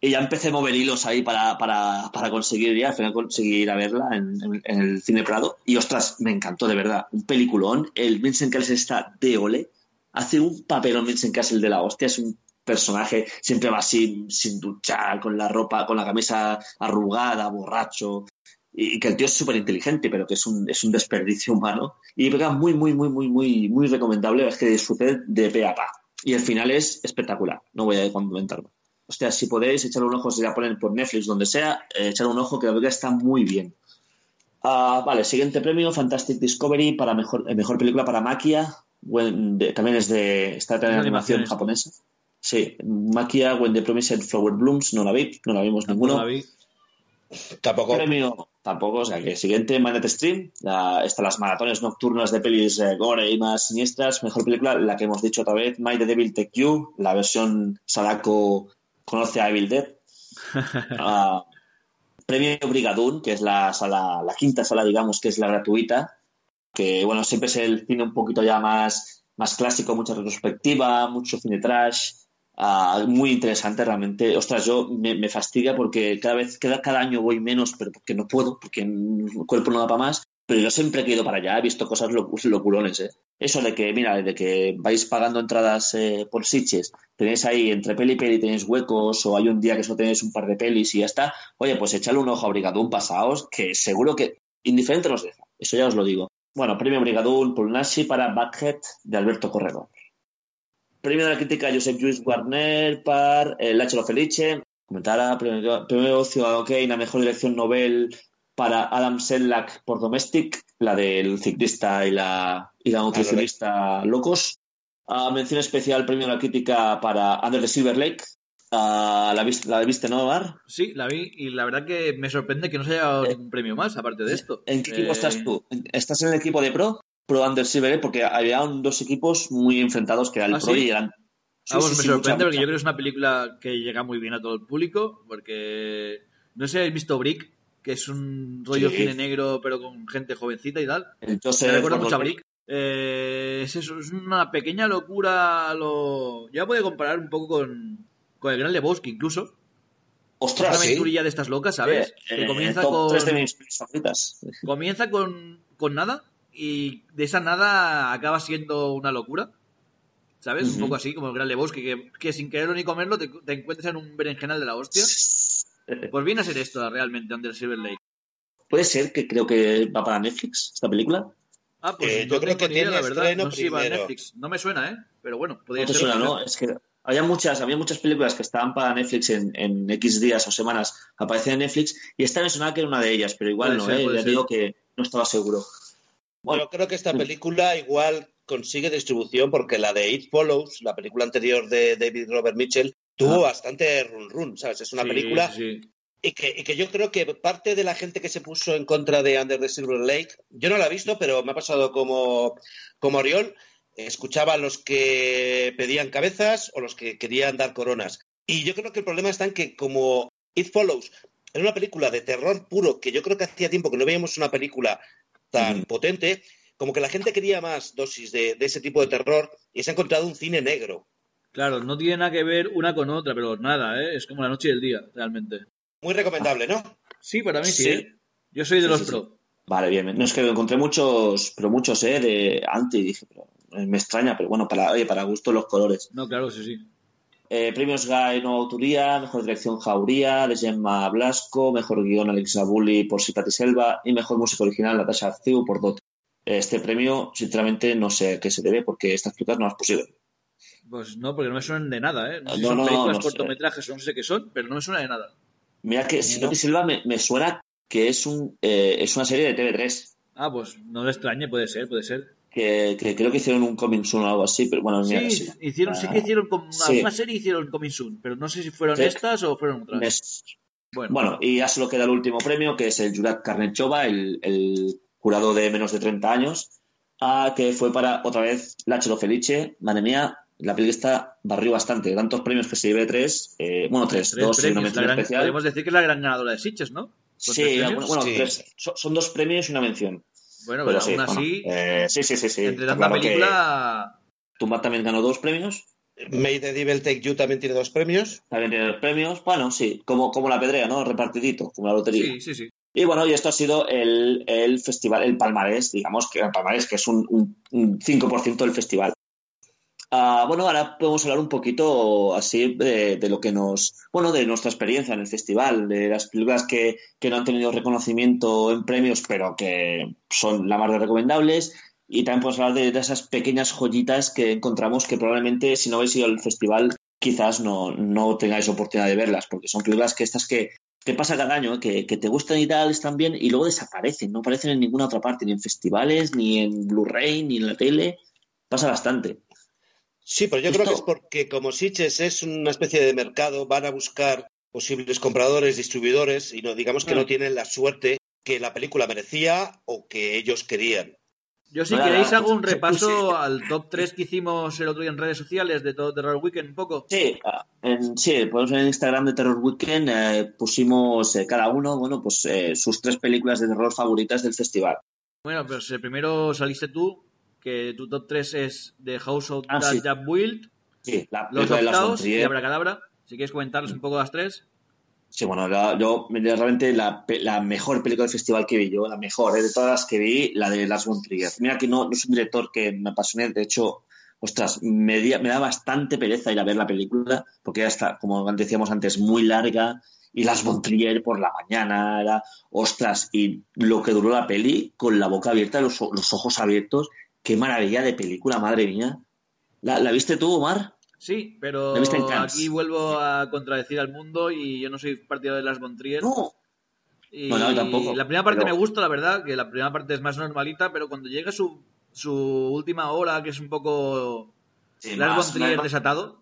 Y ya empecé a mover hilos ahí para, para, para conseguir ya, al final conseguir ir a verla en, en- el Cine Prado. Y ostras, me encantó de verdad. Un peliculón. El Vincent Cassel está de ole. Hace un papelón Vincent Cassel de la hostia. Es un personaje, siempre va así, sin duchar, con la ropa, con la camisa arrugada, borracho. Y, que el tío es súper inteligente, pero que es un, es un desperdicio humano. Y venga, muy, muy, muy, muy, muy, muy recomendable. Es que disfruté de pe a pa. Y el final es espectacular. No voy a comentarlo. Hostia, si podéis echarle un ojo, si la ponen por Netflix, donde sea, eh, echarle un ojo que la película está muy bien. Ah, vale, siguiente premio, Fantastic Discovery para mejor, eh, mejor película para Maquia. When the- también es de esta de Es animación japonesa. Sí, Maquia, When the Promised Flower Blooms, no la vi, no la vimos ninguno. La vi. Tampoco. Premio tampoco, o sea que siguiente Manet Stream, la, está las maratones nocturnas de pelis eh, gore y más siniestras. Mejor película, la que hemos dicho otra vez, My the Devil Take You, la versión Sadako conoce a Evil Dead. Ah, premio Brigadoon, que es la sala, la quinta sala, digamos, que es la gratuita, que bueno, siempre es el cine un poquito ya más, más clásico, mucha retrospectiva, mucho cine trash, ah, muy interesante realmente. Ostras, yo me, me fastidia porque cada vez, cada, cada año voy menos, pero porque no puedo, porque el cuerpo no da para más. Pero yo siempre he ido para allá, he visto cosas locu- locurones, ¿eh? Eso de que, mira, de que vais pagando entradas eh, por Sitges, tenéis ahí entre peli y peli, tenéis huecos, o hay un día que solo tenéis un par de pelis y ya está. Oye, pues echadle un ojo a Brigadún, pasaos, que seguro que indiferente nos deja. Eso ya os lo digo. Bueno, premio Brigadún, Pulnashi para Backhead de Alberto Corredor. Premio de la crítica Josep Lluís Warner para El Lachelo Felice. Comentara, premio, premio Ciudadano Kane, la mejor dirección novel para Adam Sedlak por Domestic, la del ciclista y la, y la nutricionista locos. Ah, mención especial, premio de la crítica para Under the Silver Lake. Ah, ¿la, viste, ¿La viste, no, Mar? Sí, la vi y la verdad que me sorprende que no se haya dado ningún premio más, aparte de esto. ¿En qué equipo Eh, estás tú? ¿Estás en el equipo de Pro? Pro Under Silver Lake, porque había dos equipos muy enfrentados que eran el ¿Ah, Pro sí? y eran... Sí, Vamos, sí, me sorprende mucha, porque yo creo que es una película que llega muy bien a todo el público, porque no sé si habéis visto Brick, que es un rollo cine negro pero con gente jovencita y tal. El Me recuerda mucho a Brick. Eh, es eso, es una pequeña locura. Lo... Ya puede comparar un poco con, con el Gran Lebowski, incluso. Ostras, una sí. aventurilla de estas locas, ¿sabes? Eh, que eh, comienza con, tres de mis favoritas. comienza con, con nada y de esa nada acaba siendo una locura. ¿Sabes? Un poco así, como el Gran Lebowski, que, que sin quererlo ni comerlo te, te encuentras en un berenjenal de la hostia. Pues viene a ser esto realmente, Under Silver Lake. Puede ser que creo que va para Netflix esta película. Ah, pues Eh, yo creo que tiene la verdad. No sé si va a. Netflix. No me suena, ¿eh? Pero bueno, podría No te ser. suena, ¿no? Es que había muchas, había muchas películas que estaban para Netflix en, en X días o semanas, aparecían en Netflix, y esta me sonaba que era una de ellas, pero igual Puede no, ser, ¿eh? Ya ser. digo que no estaba seguro. Bueno, Yo creo que esta película igual consigue distribución porque la de It Follows, la película anterior de David Robert Mitchell, tuvo bastante run run, ¿sabes? Es una Sí, película sí, sí. y que, y que yo creo que parte de la gente que se puso en contra de Under the Silver Lake, yo no la he visto, pero me ha pasado como, como Oriol, escuchaba a los que pedían cabezas o los que querían dar coronas. Y yo creo que el problema está en que como It Follows era una película de terror puro, que yo creo que hacía tiempo que no veíamos una película tan potente, como que la gente quería más dosis de, de ese tipo de terror y se ha encontrado un cine negro. Claro, no tiene nada que ver una con otra, pero nada, ¿eh? Es como la noche y el día, realmente. Muy recomendable, ¿no? Sí, para mí sí, Sí. ¿eh? Yo soy de Sí, los sí, sí. pro. vale, bien. No es que encontré muchos, pero muchos, ¿eh? De anti, y dije, pero me extraña, pero bueno, para, oye, para gusto los colores. No, claro, sí, sí. Eh, premios Guy Nueva Autoría, Mejor Dirección Jauría, de Gemma Blasco, Mejor Guión Alexa Bulli por Sipati Selva y Mejor Música Original Natasha Arciu por Dot. Este premio, sinceramente, no sé a qué se debe porque estas películas no las pusieron. Pues no, porque no me suenan de nada, ¿eh? No sé si No, son no, películas, no sé. cortometrajes no sé qué son, pero no me suena de nada. Mira que Sipati Selva me, me suena que es, un, eh, es una serie de TV3, Ah, pues no me extrañe, puede ser, puede ser. Que, que creo que hicieron un coming soon o algo así, pero bueno, mira, Sí, sí. hicieron, sí Ah, que hicieron como sí. alguna serie hicieron Coming Soon, pero no sé si fueron Sí. estas o fueron otras. Bueno, Bueno, y ya solo queda el último premio, que es el Jurat Karnechova, el, el jurado de menos de 30 años, ah, que fue para, otra vez, Lachelo Felice. Madre mía, la película está barrió bastante. Tantos premios que se lleve tres, eh, bueno, tres, tres dos y una premios, mención gran- especial. podemos decir que es la gran ganadora de Sitges, ¿no? ¿Con Sí, tres bueno, premios? bueno, Sí. tres. Son, son dos premios y una mención. Bueno, Pero pero sí, aún bueno, así, eh, sí, sí, sí, sí. entre tanta claro que película. Tumba también ganó dos premios. Made the Devil Take You también tiene dos premios. También tiene dos premios. Bueno, sí, como, como la pedrea, ¿no? Repartidito, como la lotería. Sí, sí, sí. Y bueno, y esto ha sido el, el festival, el palmarés, digamos que el palmarés, que es un, un, un 5% del festival. Ah, bueno, ahora podemos hablar un poquito así de, lo que nos, bueno, de nuestra experiencia en el festival, de las películas que, que no han tenido reconocimiento en premios, pero que son la más de recomendables. Y también podemos hablar de, esas pequeñas joyitas que encontramos que probablemente si no habéis ido al festival quizás no, no tengáis oportunidad de verlas, porque son películas que estas que, pasa cada año, que, que te gustan y tal, están bien, y luego desaparecen, no aparecen en ninguna otra parte, ni en festivales, ni en Blu-ray, ni en la tele. Pasa bastante. Sí, pero yo Esto- creo que es porque como Sitges es una especie de mercado, van a buscar posibles compradores, distribuidores, y no digamos que Ah. no tienen la suerte que la película merecía o que ellos querían. Yo, si Nada, queréis, pues, hago un repaso al top 3 que hicimos el otro día en redes sociales de todo Terror Weekend, un poco. Sí, ah, en, sí, pues en Instagram de Terror Weekend eh, pusimos eh, cada uno, bueno, pues eh, sus tres películas de terror favoritas del festival. Bueno, pues el primero saliste tú, que tu top 3 es The House of Ah, sí. Build, Sí, la Los las Octaos y. Abracadabra. Si quieres comentarles un poco las tres. Sí, bueno, la- yo realmente la, la mejor película del festival que vi yo, la mejor eh, de todas las que vi, la de Lars von Trier. Mira que no, no es un director que me apasione, de hecho, ostras, me, di- me da bastante pereza ir a ver la película, porque ya está, como decíamos antes, muy larga, y Lars von Trier por la mañana era, ostras, y lo que duró la peli, con la boca abierta, los, los ojos abiertos, qué maravilla de película, madre mía. ¿La, la viste tú, Omar? Sí, pero ¿La viste en Cannes? aquí vuelvo a contradecir al mundo y yo no soy partidario de las von Trier. No. Y No, no, tampoco, La primera parte pero- me gusta, la verdad, que la primera parte es más normalita, pero cuando llega su, su última hora, que es un poco Sí, Lars más- von Trier más- desatado,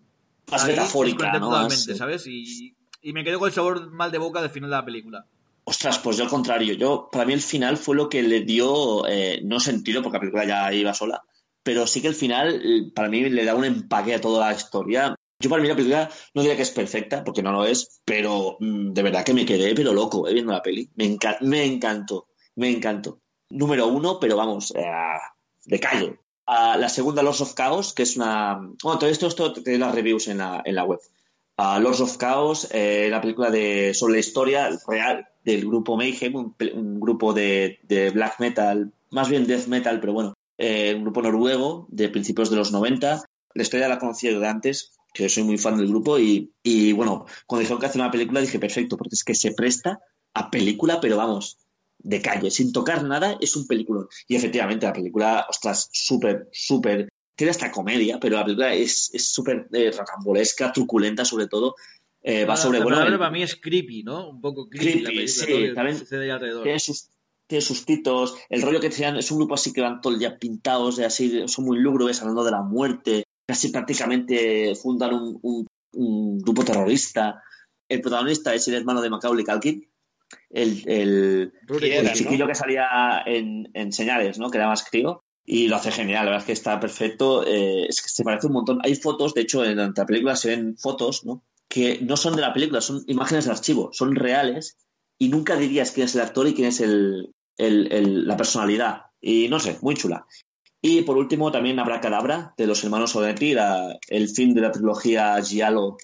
más ahí metafórica, ¿no? Más- ¿sabes? Y, y me quedo con el sabor mal de boca del final de la película. Ostras, pues yo al contrario. Yo, para mí el final fue lo que le dio, eh, no sentido, porque la película ya iba sola, pero sí que el final, eh, para mí, le da un empaque a toda la historia. Yo para mí la película no diría que es perfecta, porque no lo es, pero mm, de verdad que me quedé pero loco eh, viendo la peli. Me, enca- me encantó, me encantó. Número uno, pero vamos, eh, de calle. Ah, la segunda, Lords of Chaos, que es una... Bueno, todo esto, esto tiene las reviews en la, en la web. Lords of Chaos, eh, la película de, sobre la historia real del grupo Mayhem, un, un grupo de, black metal, más bien death metal, pero bueno, eh, un grupo noruego de principios de los 90. La historia la conocía de antes, que soy muy fan del grupo, y, bueno, cuando dijeron que hacía una película dije, perfecto, porque es que se presta a película, pero vamos, de calle, sin tocar nada, es un película. Y efectivamente, la película, ostras, súper, súper, tiene hasta comedia, pero la película es es súper eh, rocambolesca, truculenta sobre todo. Eh, va sobre, la bueno, palabra el- para mí es creepy, ¿no? Un poco creepy, Creepy, sí, que también sucede ahí alrededor. tiene sus, tiene sus titos, el rollo que tenían es un grupo así que van todo el día pintados, de así, son muy lúgubres, hablando de la muerte, casi prácticamente fundan un, un- un grupo terrorista. El protagonista es el hermano de Macaulay Culkin, el, el, Rudy ¿Quién el era, Culkin. chiquillo que salía en, en Señales, ¿no? Que era más crío. Y lo hace genial, la verdad es que está perfecto. eh, es que se parece un montón. Hay fotos, de hecho, en la película se ven fotos, ¿no? Que no son de la película, son imágenes de archivo, son reales y nunca dirías quién es el actor y quién es el, el- el- la personalidad. Y no sé, muy chula. Y por último, también habrá Cadabra, de los hermanos Odetti, el film de la trilogía Giallo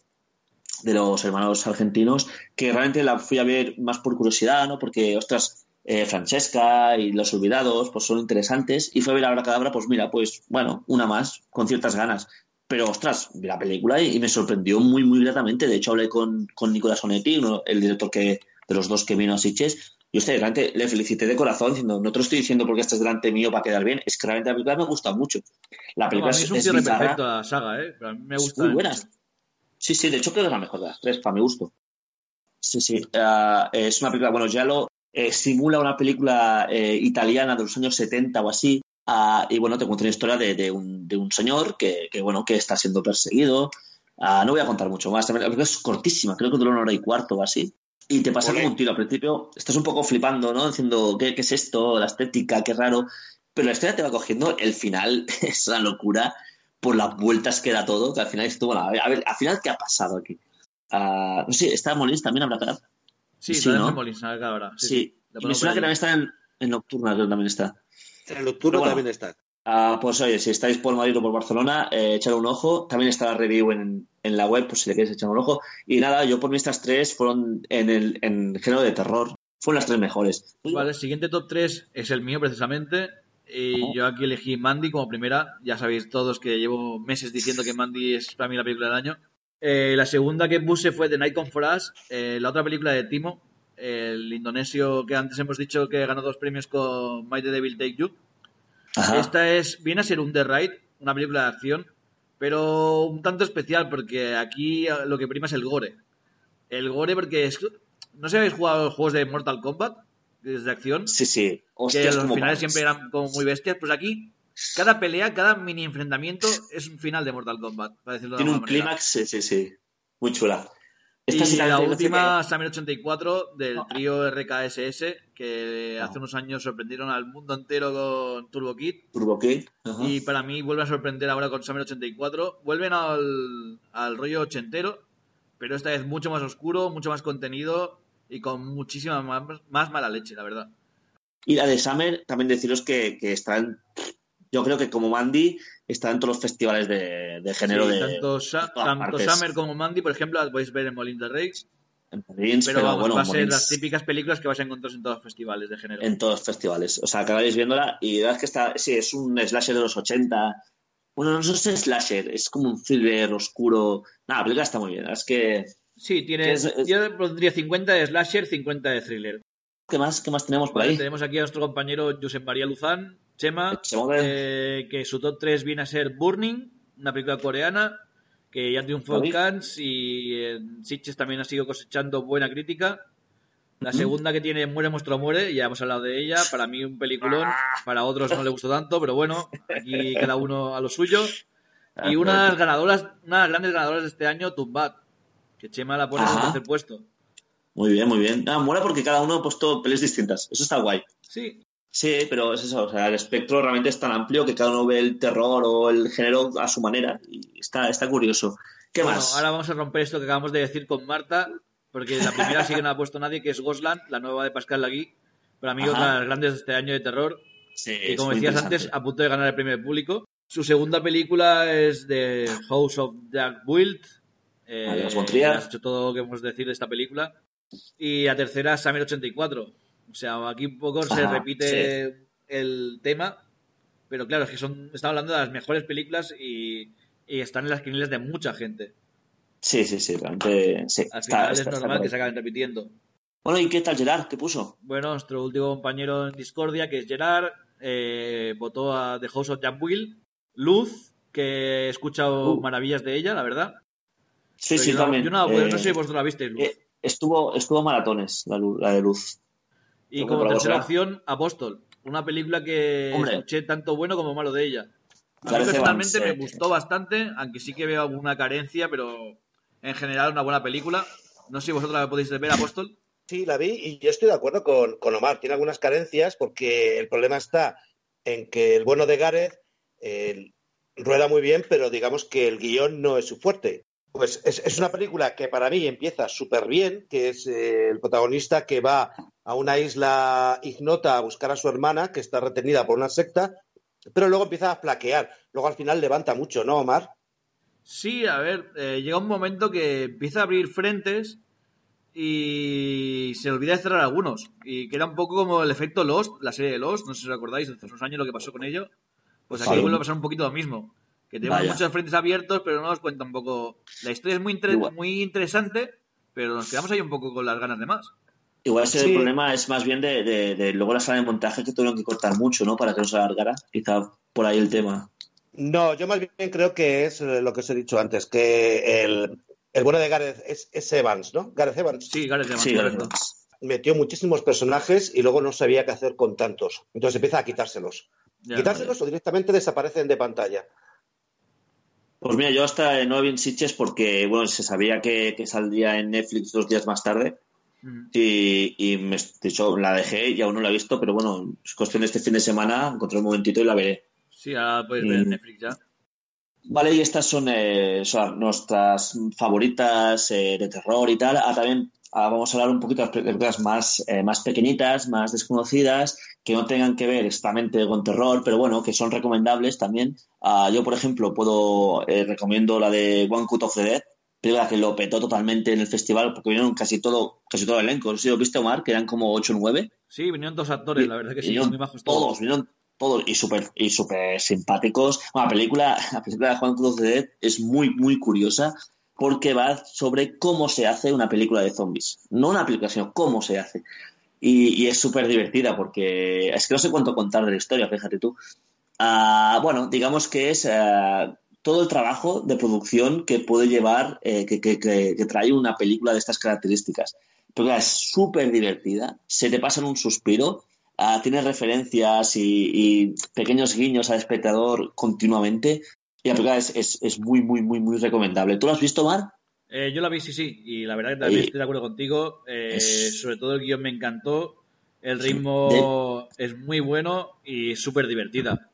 de los hermanos argentinos, que realmente la fui a ver más por curiosidad, ¿no? Porque, ostras, eh, Francesca y Los Olvidados, pues son interesantes. Y fue a ver Abracadabra, pues mira, pues bueno, una más, con ciertas ganas. Pero, ostras, vi la película y, y me sorprendió muy, muy gratamente. De hecho, hablé con, con Nicolás Onetti, uno- el director que, de los dos que vino a Sitges, y usted, realmente le felicité de corazón, diciendo, no te lo estoy diciendo porque estás delante mío para quedar bien, es que realmente la película me gusta mucho. La No, película para mí es un cierre perfecto a la saga, ¿eh? Pero a mí me gusta muy buena. Sí, sí, de hecho creo que es la mejor de las tres, para mi gusto. Sí, sí. ah, es una película, bueno, ya lo eh, simula una película eh, italiana de los años 70 o así. Ah, y bueno, te cuenta una historia de, de un, de un señor que, que, bueno, que está siendo perseguido. Ah, no voy a contar mucho más. Es cortísima, creo que dura una hora y cuarto o así. Y te pasa como un tiro. Al principio estás un poco flipando, ¿no? Diciendo, ¿qué, qué es esto? La estética, qué raro. Pero la historia te va cogiendo. El final es una locura por las vueltas que da todo. Que al final estuvo, bueno, a ver, a ver, al final, ¿qué ha pasado aquí? Ah, no sé, está Molins también habrá cara. Sí, Sí, ¿no? Molins, ahora. Sí, Sí, sí. Me suena que también está en, En Nocturna creo que también está. En el nocturno Bueno. también está. Ah, pues oye, si estáis por Madrid o por Barcelona, eh, echad un ojo. También está la review en, en la web, por si le queréis echar un ojo. Y nada, yo por mí estas tres fueron en el en género de terror. Fueron las tres mejores. Vale, el siguiente top 3 es el mío precisamente. Y Ajá. yo aquí elegí Mandy como primera. Ya sabéis todos que llevo meses diciendo que Mandy es para mí la película del año. Eh, la segunda que puse fue The Night Come For Us, eh, la otra película de Timo, el indonesio que antes hemos dicho que ganó dos premios con Might the Devil Take You. Ajá. Esta es, viene a ser un The Ride, una película de acción, pero un tanto especial porque aquí lo que prima es el gore. El gore porque es, no sé si habéis jugado juegos de Mortal Kombat, de acción, Sí, sí. que los como finales siempre eran como muy bestias, pues aquí cada pelea, cada mini enfrentamiento es un final de Mortal Kombat, para decirlo de Tiene un clímax, sí, sí, sí. Muy chula. Y Esta sí la última, parece Summer 84, del trío RKSS, que hace unos años sorprendieron al mundo entero con Turbo Kid. Turbo Kid. Ajá. Y para mí vuelve a sorprender ahora con Summer 84. Vuelven al, al rollo ochentero, pero esta vez mucho más oscuro, mucho más contenido y con muchísima más, más mala leche, la verdad. Y la de Summer, también deciros que, que está en, yo creo que como Mandy está en todos los festivales de, de género Sí, de tanto, Sa-. Summer como Mandy, por ejemplo, las podéis ver en Molin de Rey. en Molins, Pero, pero, vamos, bueno, va a ser Molins las típicas películas que vais a encontrar en todos los festivales de género. en todos los festivales. O sea, acabáis viéndola y la verdad es que está, sí, es un slasher de los 80. Bueno, no es un slasher, es como un thriller oscuro. Nada, la película está muy bien. la verdad Es que, Sí, tiene, Es- es- yo le pondría 50 de slasher, 50 de thriller. ¿qué más, qué más tenemos por Vale, ahí? tenemos aquí a nuestro compañero Josep María Luzán, Chema, mueve. eh, que su top 3 viene a ser Burning, una película coreana, que ya triunfó ¿La en? Cannes y en Sitges también ha sido cosechando buena crítica. La segunda que tiene Muere Monstruo Muere, ya hemos hablado de ella, para mí un peliculón, para otros no le gustó tanto, pero bueno, aquí cada uno a lo suyo. Ah, Y unas ganadoras, una de las grandes ganadoras de este año, Tumbat, que Chema la pone en el Ajá. tercer puesto. Muy bien, muy bien. Ah, mola porque cada uno ha puesto pelis distintas. Eso está guay. Sí, Sí, pero es eso, o sea, el espectro realmente es tan amplio que cada uno ve el terror o el género a su manera y está, está curioso. ¿Qué Bueno, más? ahora vamos a romper esto que acabamos de decir con Marta, porque la primera sí que no ha puesto nadie, que es Gosland, la nueva de Pascal Lagui. Para mí, Ajá. una de las grandes de este año de terror. Sí, Y como decías antes, a punto de ganar el premio del público. Su segunda película es de House of Jack Wild. Eh, de has hecho todo lo que hemos de decir de esta película. Y la tercera, Summer 84. O sea, aquí un poco se Ajá, repite el tema. Pero claro, es que son, estamos hablando de las mejores películas y, y están en las quinielas de mucha gente. Sí, sí, sí, realmente sí. Al final está- es está normal que se acaben repitiendo. Bueno, ¿y qué tal Gerard? ¿Qué puso? Bueno, nuestro último compañero en Discordia, que es Gerard, eh, votó a The House of Jack Will. Luz, que he escuchado Uh. maravillas de ella, la verdad. Sí, Pero sí, yo no, también. yo no, pues Eh, no sé si vosotros la visteis, Luz. eh, estuvo, estuvo maratones la, la de luz. Y ¿cómo como tercera opción, Apóstol. Una película que Hombre. escuché tanto bueno como malo de ella. A mí personalmente me gustó bastante, aunque sí que veo alguna carencia, pero en general una buena película. No sé si vosotros la podéis ver, Apóstol. Sí, la vi y yo estoy de acuerdo con, con Omar. Tiene algunas carencias porque el problema está en que el bueno de Gareth eh, rueda muy bien, pero digamos que el guion no es su fuerte. Pues es, es una película que para mí empieza súper bien, que es eh, el protagonista que va a una isla ignota a buscar a su hermana, que está retenida por una secta, pero luego empieza a flaquear. Luego al final levanta mucho, ¿no, Omar? Sí, a ver, eh, llega un momento que empieza a abrir frentes y se olvida de cerrar algunos. Y queda un poco como el efecto Lost, la serie de Lost, no sé si os acordáis, hace unos años lo que pasó con ello. Pues aquí Vale. vuelve a pasar un poquito lo mismo. Que tenemos Vaya. muchos frentes abiertos, pero no nos cuenta un poco. La historia es muy, inter- muy interesante, pero nos quedamos ahí un poco con las ganas de más. Igual ese Sí. problema es más bien de, de- de luego la sala de montaje que tuvieron que cortar mucho, ¿no? Para que no se alargara. Quizá por ahí el tema. No, yo más bien creo que es eh, lo que os he dicho antes, que el, el bueno de Gareth es, es Evans, ¿no? Gareth Evans. Sí, Gareth Evans, Sí, metió muchísimos personajes y luego no sabía qué hacer con tantos. Entonces empieza a quitárselos. Ya, quitárselos o directamente desaparecen de pantalla. Pues mira, yo hasta no vi en Sitges porque, bueno, se sabía que, que saldría en Netflix dos días más tarde Mm. y, y me, de hecho, la dejé y aún no la he visto, pero bueno, es cuestión de este fin de semana, encontré un momentito y la veré. Sí, ahora podéis ver Mm. Netflix ya. Vale, y estas son, eh, son nuestras favoritas eh, de terror y tal. Ah, también ah, vamos a hablar un poquito de películas más, eh, más pequeñitas, más desconocidas, que no tengan que ver exactamente con terror, pero bueno, que son recomendables también. Ah, yo, por ejemplo, puedo eh, recomiendo la de One Cut of the Dead, película que lo petó totalmente en el festival porque vinieron casi todo, casi todo el elenco. No sé si lo viste, Omar, que eran como 8 o 9. Sí, vinieron dos actores, la verdad que sí, Vinieron muy bajos todos, todos. vinieron todos y súper y súper simpáticos. Bueno, la película, la película de Juan Cruz de Dead es muy, muy curiosa porque va sobre cómo se hace una película de zombies. No una película, sino cómo se hace. Y, y es súper divertida porque es que no sé cuánto contar de la historia, fíjate tú. Ah, bueno, digamos que es ah, todo el trabajo de producción que puede llevar, eh, que, que- que- que trae una película de estas características. La película es súper divertida, se te pasa en un suspiro, ah, tiene referencias y, y pequeños guiños al espectador continuamente. Y la película es, es- es muy, muy, muy, muy recomendable. ¿Tú lo has visto, Mar? Eh, yo la vi, sí, sí, y la verdad que también Y- estoy de acuerdo contigo. eh, Es- Sobre todo el guion me encantó, el ritmo es muy bueno y súper divertida.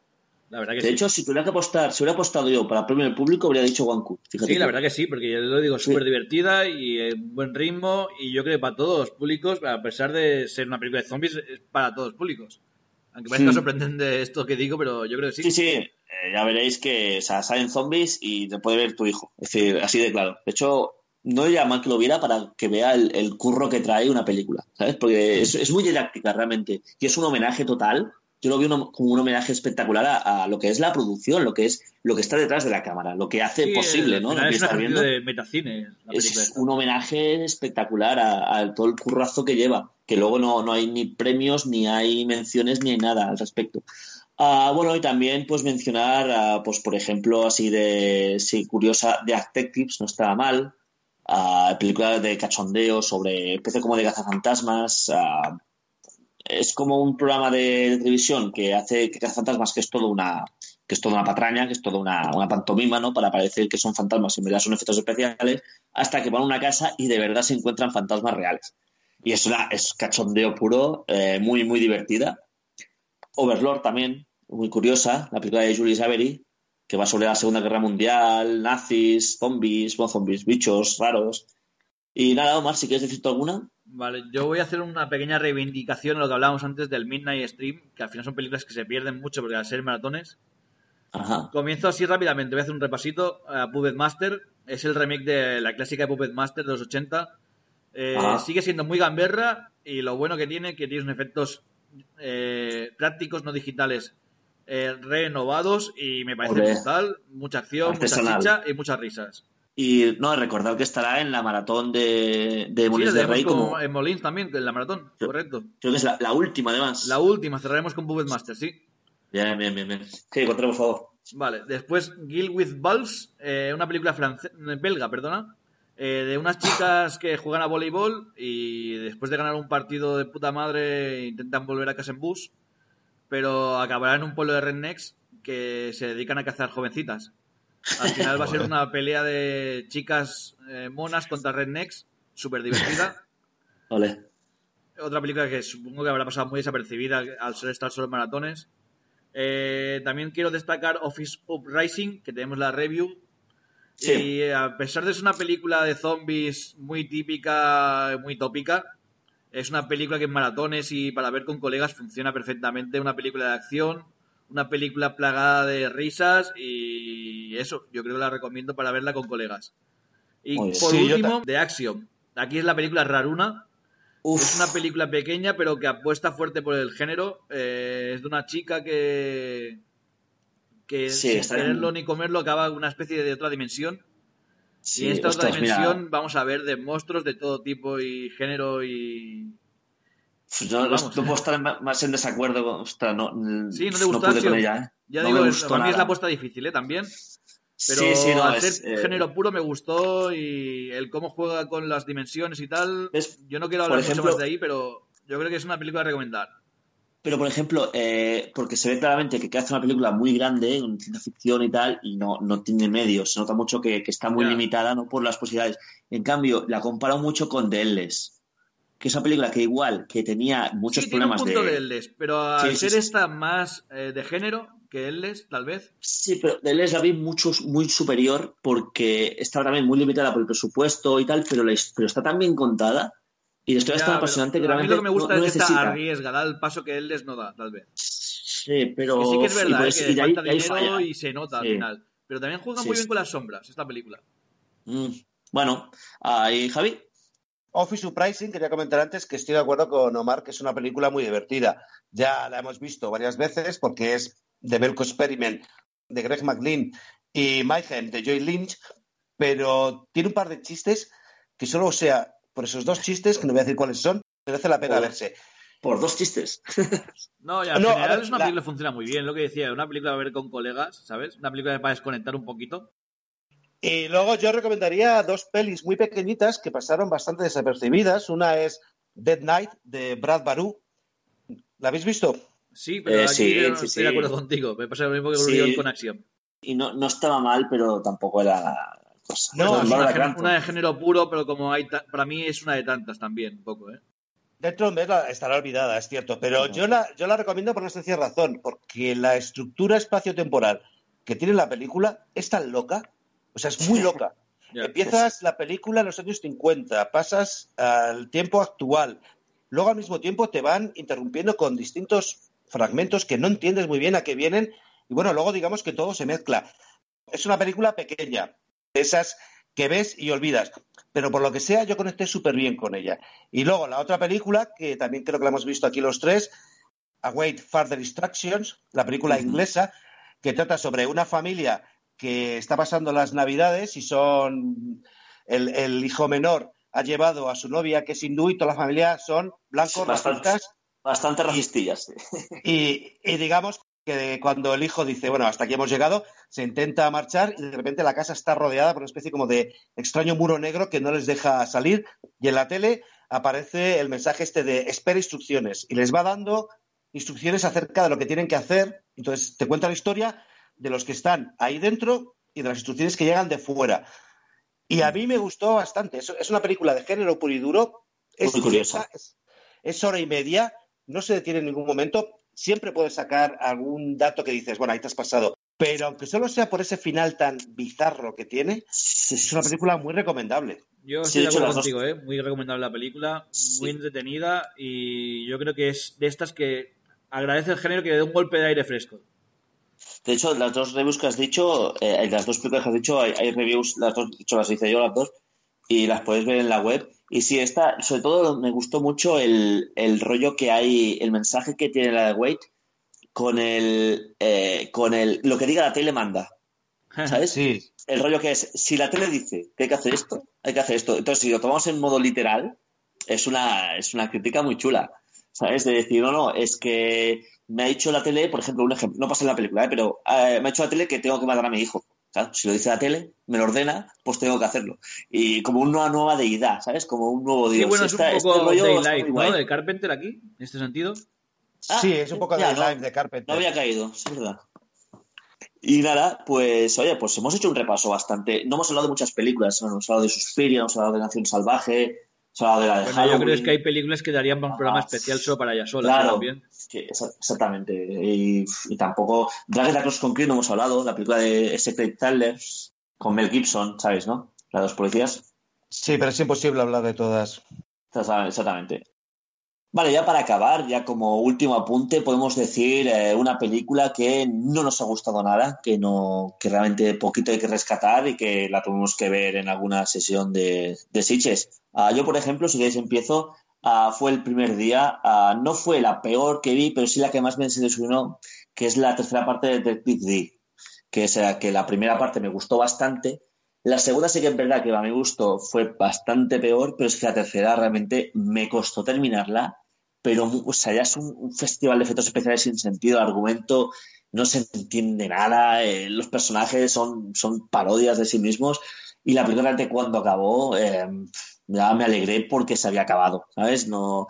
La verdad que De sí. hecho, si tuviera que apostar, si hubiera apostado yo para premio del público, habría dicho Wanku. Fíjate Sí, la verdad que sí, porque yo lo digo, Sí. súper divertida y eh, buen ritmo. Y yo creo que para todos los públicos, a pesar de ser una película de zombies, es para todos los públicos. Aunque parezca Hmm. sorprendente esto que digo, pero yo creo que sí. Sí, sí, eh, ya veréis que o sea, salen zombies y te puede ver tu hijo. Es decir, así de claro. De hecho, no iría mal que lo viera para que vea el, el curro que trae una película, ¿sabes? Porque es, es muy didáctica realmente. Y es un homenaje total. Yo lo vi uno- como un homenaje espectacular a, a lo que es la producción, lo que es lo que está detrás de la cámara, lo que hace Sí, posible, ¿no? Lo que es viendo. de metacine. La Es un homenaje espectacular a, a todo el currazo que lleva, que luego no, no hay ni premios, ni hay menciones, ni hay nada al respecto. Ah, bueno, y también pues mencionar, ah, pues por ejemplo, así de sí, curiosa, de Detectives, no estaba mal. Ah, película de cachondeo sobre especie como de cazafantasmas. Es como un programa de, televisión que hace que cazafantasmas, que es todo una que es toda una patraña, que es toda una, pantomima, ¿no? Para parecer que son fantasmas en verdad son efectos especiales, hasta que van a una casa y de verdad se encuentran fantasmas reales. Y es una es cachondeo puro, eh, muy, muy divertida. Overlord también, muy curiosa, la película de Julius Avery, que va sobre la Segunda Guerra Mundial, nazis, zombies, bueno, zombies, bichos raros. Y nada, Omar, si quieres decirte alguna. Vale, yo voy a hacer una pequeña reivindicación a lo que hablábamos antes del Midnight Stream, que al final son películas que se pierden mucho porque al ser maratones. Ajá. Comienzo así rápidamente, voy a hacer un repasito. a Puppet Master es el remake de la clásica de Puppet Master de los 80. Eh, Ajá. sigue siendo muy gamberra y lo bueno que tiene que tiene unos efectos eh, prácticos, no digitales, eh, renovados y me parece brutal. Mucha acción, Artesanal. mucha chicha y muchas risas. Y no, recordad que estará en la maratón de, de Sí, Molins lo de Rey como en Molins también, en la maratón, Sí. correcto. creo que es la, la última además. La última, cerraremos con Puppet Master, sí. Bien, bien, bien, bien. Sí, contra, por favor. Vale, después Guild with Balls, eh, una película france- belga, perdona, eh, de unas chicas que juegan a voleibol y después de ganar un partido de puta madre intentan volver a casa en bus, pero acabarán en un pueblo de rednecks que se dedican a cazar jovencitas. Al final va a ser una pelea de chicas eh, monas contra rednecks, súper divertida. Vale. Otra película que supongo que habrá pasado muy desapercibida al ser estar solo en maratones. Eh, también quiero destacar Office Uprising, que tenemos la review. Sí. Y eh, a pesar de ser una película de zombies muy típica, muy tópica, es una película que en maratones y para ver con colegas funciona perfectamente. Una película de acción, una película plagada de risas y eso, yo creo que la recomiendo para verla con colegas. Y por Sí, último, de Action. Aquí es la película Raruna, Uf, es una película pequeña, pero que apuesta fuerte por el género. Eh, es de una chica que. que Sí, sin en- quererlo ni comerlo acaba en una especie de otra dimensión. sí, y en esta ostras, otra mira, dimensión vamos a ver de monstruos de todo tipo y género y. Pues no, no- no puedo estar en- más en desacuerdo. con- ostras, no, Sí, no te no gustó pude Action. con ella, ¿eh? Ya No digo, es- para mí es la apuesta difícil, ¿eh? También. Pero sí, sí, no, al es, ser eh, género puro me gustó y el cómo juega con las dimensiones y tal. ¿Ves? Yo no quiero Por hablar mucho más de ahí, pero yo creo que es una película a recomendar. Pero, por ejemplo, eh, porque se ve claramente que hace una película muy grande, con ciencia ficción y tal, y no, no tiene medios. Se nota mucho que, que está muy limitada, no por las posibilidades. En cambio, la comparo mucho con The Endless, que es una película que igual, que tenía muchos sí, tiene un problemas punto de de... Eldes, pero al Sí, ser sí. esta más eh, de género que Eldes, tal vez. Sí, pero The Endless la vi mucho, muy superior porque está también muy limitada por el presupuesto y tal, pero, la pero está tan bien contada Y la historia es tan apasionante que pero a mí realmente lo que me gusta no, no es que esta arriesga, da el paso que él les no da, tal vez. Sí, pero... Que sí que es y verdad, por ¿eh? que y de ahí- falta de ahí dinero falla. y se nota al final. Pero también juega muy bien con las sombras, esta película. Mm, Bueno, ahí Javi. Office Surprising, quería comentar antes que estoy de acuerdo con Omar, que es una película muy divertida. Ya la hemos visto varias veces porque es The Belko Experiment de Greg McLean y Mayhem de Joy Lynch, pero tiene un par de chistes que solo, o sea, por esos dos chistes, que no voy a decir cuáles son, merece la pena verse. Por dos chistes. No, ya, en No, a general ver, es una la- película que funciona muy bien, lo que decía, una película para ver con colegas, ¿sabes? Una película para desconectar un poquito. Y luego yo recomendaría dos pelis muy pequeñitas que pasaron bastante desapercibidas. Una es Dead Night de Brad Baru. ¿La habéis visto? Sí, pero Eh, aquí sí, yo no sí, estoy de sí. acuerdo contigo. Me pasa lo mismo que con Acción. Y no, no estaba mal, pero tampoco era cosa. No, Pues es una, Crampton. una de género puro, pero como hay ta- para mí es una de tantas también, un poco, ¿eh? Dentro de un mes la- estará olvidada, es cierto, pero yo la, yo la recomiendo por una sencilla razón, porque la estructura espacio-temporal que tiene la película es tan loca, o sea, es muy loca. Empiezas la película en los años 50, pasas al tiempo actual, luego al mismo tiempo te van interrumpiendo con distintos fragmentos que no entiendes muy bien a qué vienen, y bueno, luego digamos que todo se mezcla. Es una película pequeña, de esas que ves y olvidas, pero por lo que sea yo conecté súper bien con ella. Y luego la otra película, que también creo que la hemos visto aquí los tres, Await Further Instructions, la película inglesa, que trata sobre una familia que está pasando las navidades y son el, el hijo menor ha llevado a su novia que es hindú y toda la familia son blancos, bastante. racistas Bastante racistillas. sí. y, y digamos que cuando el hijo dice, bueno, hasta aquí hemos llegado, se intenta marchar y de repente la casa está rodeada por una especie como de extraño muro negro que no les deja salir y en la tele aparece el mensaje este de espera instrucciones y les va dando instrucciones acerca de lo que tienen que hacer. Entonces te cuenta la historia de los que están ahí dentro y de las instrucciones que llegan de fuera. Y a mí me gustó bastante. Es, es una película de género puro y duro. Es Muy curiosa. Es, es hora y media, no se detiene en ningún momento. Siempre puedes sacar algún dato que dices, bueno, ahí te has pasado. Pero aunque solo sea por ese final tan bizarro que tiene, es una película muy recomendable. Yo Sí, estoy de de acuerdo contigo, ¿eh? Muy recomendable la película, Sí. muy entretenida y yo creo que es de estas que agradece el género que le dé un golpe de aire fresco. De hecho, las dos reviews que has dicho, eh, las dos películas que has dicho, hay, hay reviews, las dos, de hecho las hice yo las dos, y las puedes ver en la web. Y sí, esta, sobre todo me gustó mucho el, el rollo que hay, el mensaje que tiene la de Wait con el, eh, con el, lo que diga la tele manda, ¿sabes? Sí, El rollo que es, si la tele dice que hay que hacer esto, hay que hacer esto. Entonces, si lo tomamos en modo literal, es una, es una crítica muy chula. ¿Sabes? De decir, no, no, es que me ha dicho la tele, por ejemplo, un ejemplo, no pasa en la película, ¿eh? pero eh, me ha dicho la tele que tengo que matar a mi hijo. Claro, si lo dice la tele, me lo ordena, pues tengo que hacerlo. Y como una nueva deidad, ¿sabes? Como un nuevo Sí, dios. bueno, es un Esta- este poco está Daylight, ¿no? De Carpenter aquí, en este sentido. Ah, sí, es un poco ya, de no. live de Carpenter. No había caído, sí, es verdad. Y nada, pues oye, pues hemos hecho un repaso bastante. No hemos hablado de muchas películas, hemos hablado de Suspiria, hemos hablado de Nación Salvaje, hemos hablado de la de Bueno, yo creo es que hay películas que darían un programa Ah, especial solo para ellas solas Claro, también. que exactamente. Y, y tampoco. Dragon Cross con Creed no hemos hablado, la película de Secret Tellers con Mel Gibson, ¿sabes, no? Las dos policías. Sí, pero es imposible hablar de todas. Exactamente. Vale, ya para acabar, ya como último apunte, podemos decir eh, una película que no nos ha gustado nada, que no, que realmente poquito hay que rescatar y que la tuvimos que ver en alguna sesión de, de Sitges. Ah, yo, por ejemplo, si queréis empiezo, ah, fue el primer día, ah, no fue la peor que vi, pero sí la que más me desilusionó, que es la tercera parte de Detective D, que es la que la primera parte me gustó bastante, la segunda sí que es verdad que a mi gusto fue bastante peor, pero es que la tercera realmente me costó terminarla, pero o sea, ya es un, un festival de efectos especiales sin sentido, argumento no se entiende nada, eh, los personajes son, son parodias de sí mismos. Y la película realmente cuando acabó eh, ya me alegré porque se había acabado, ¿sabes? No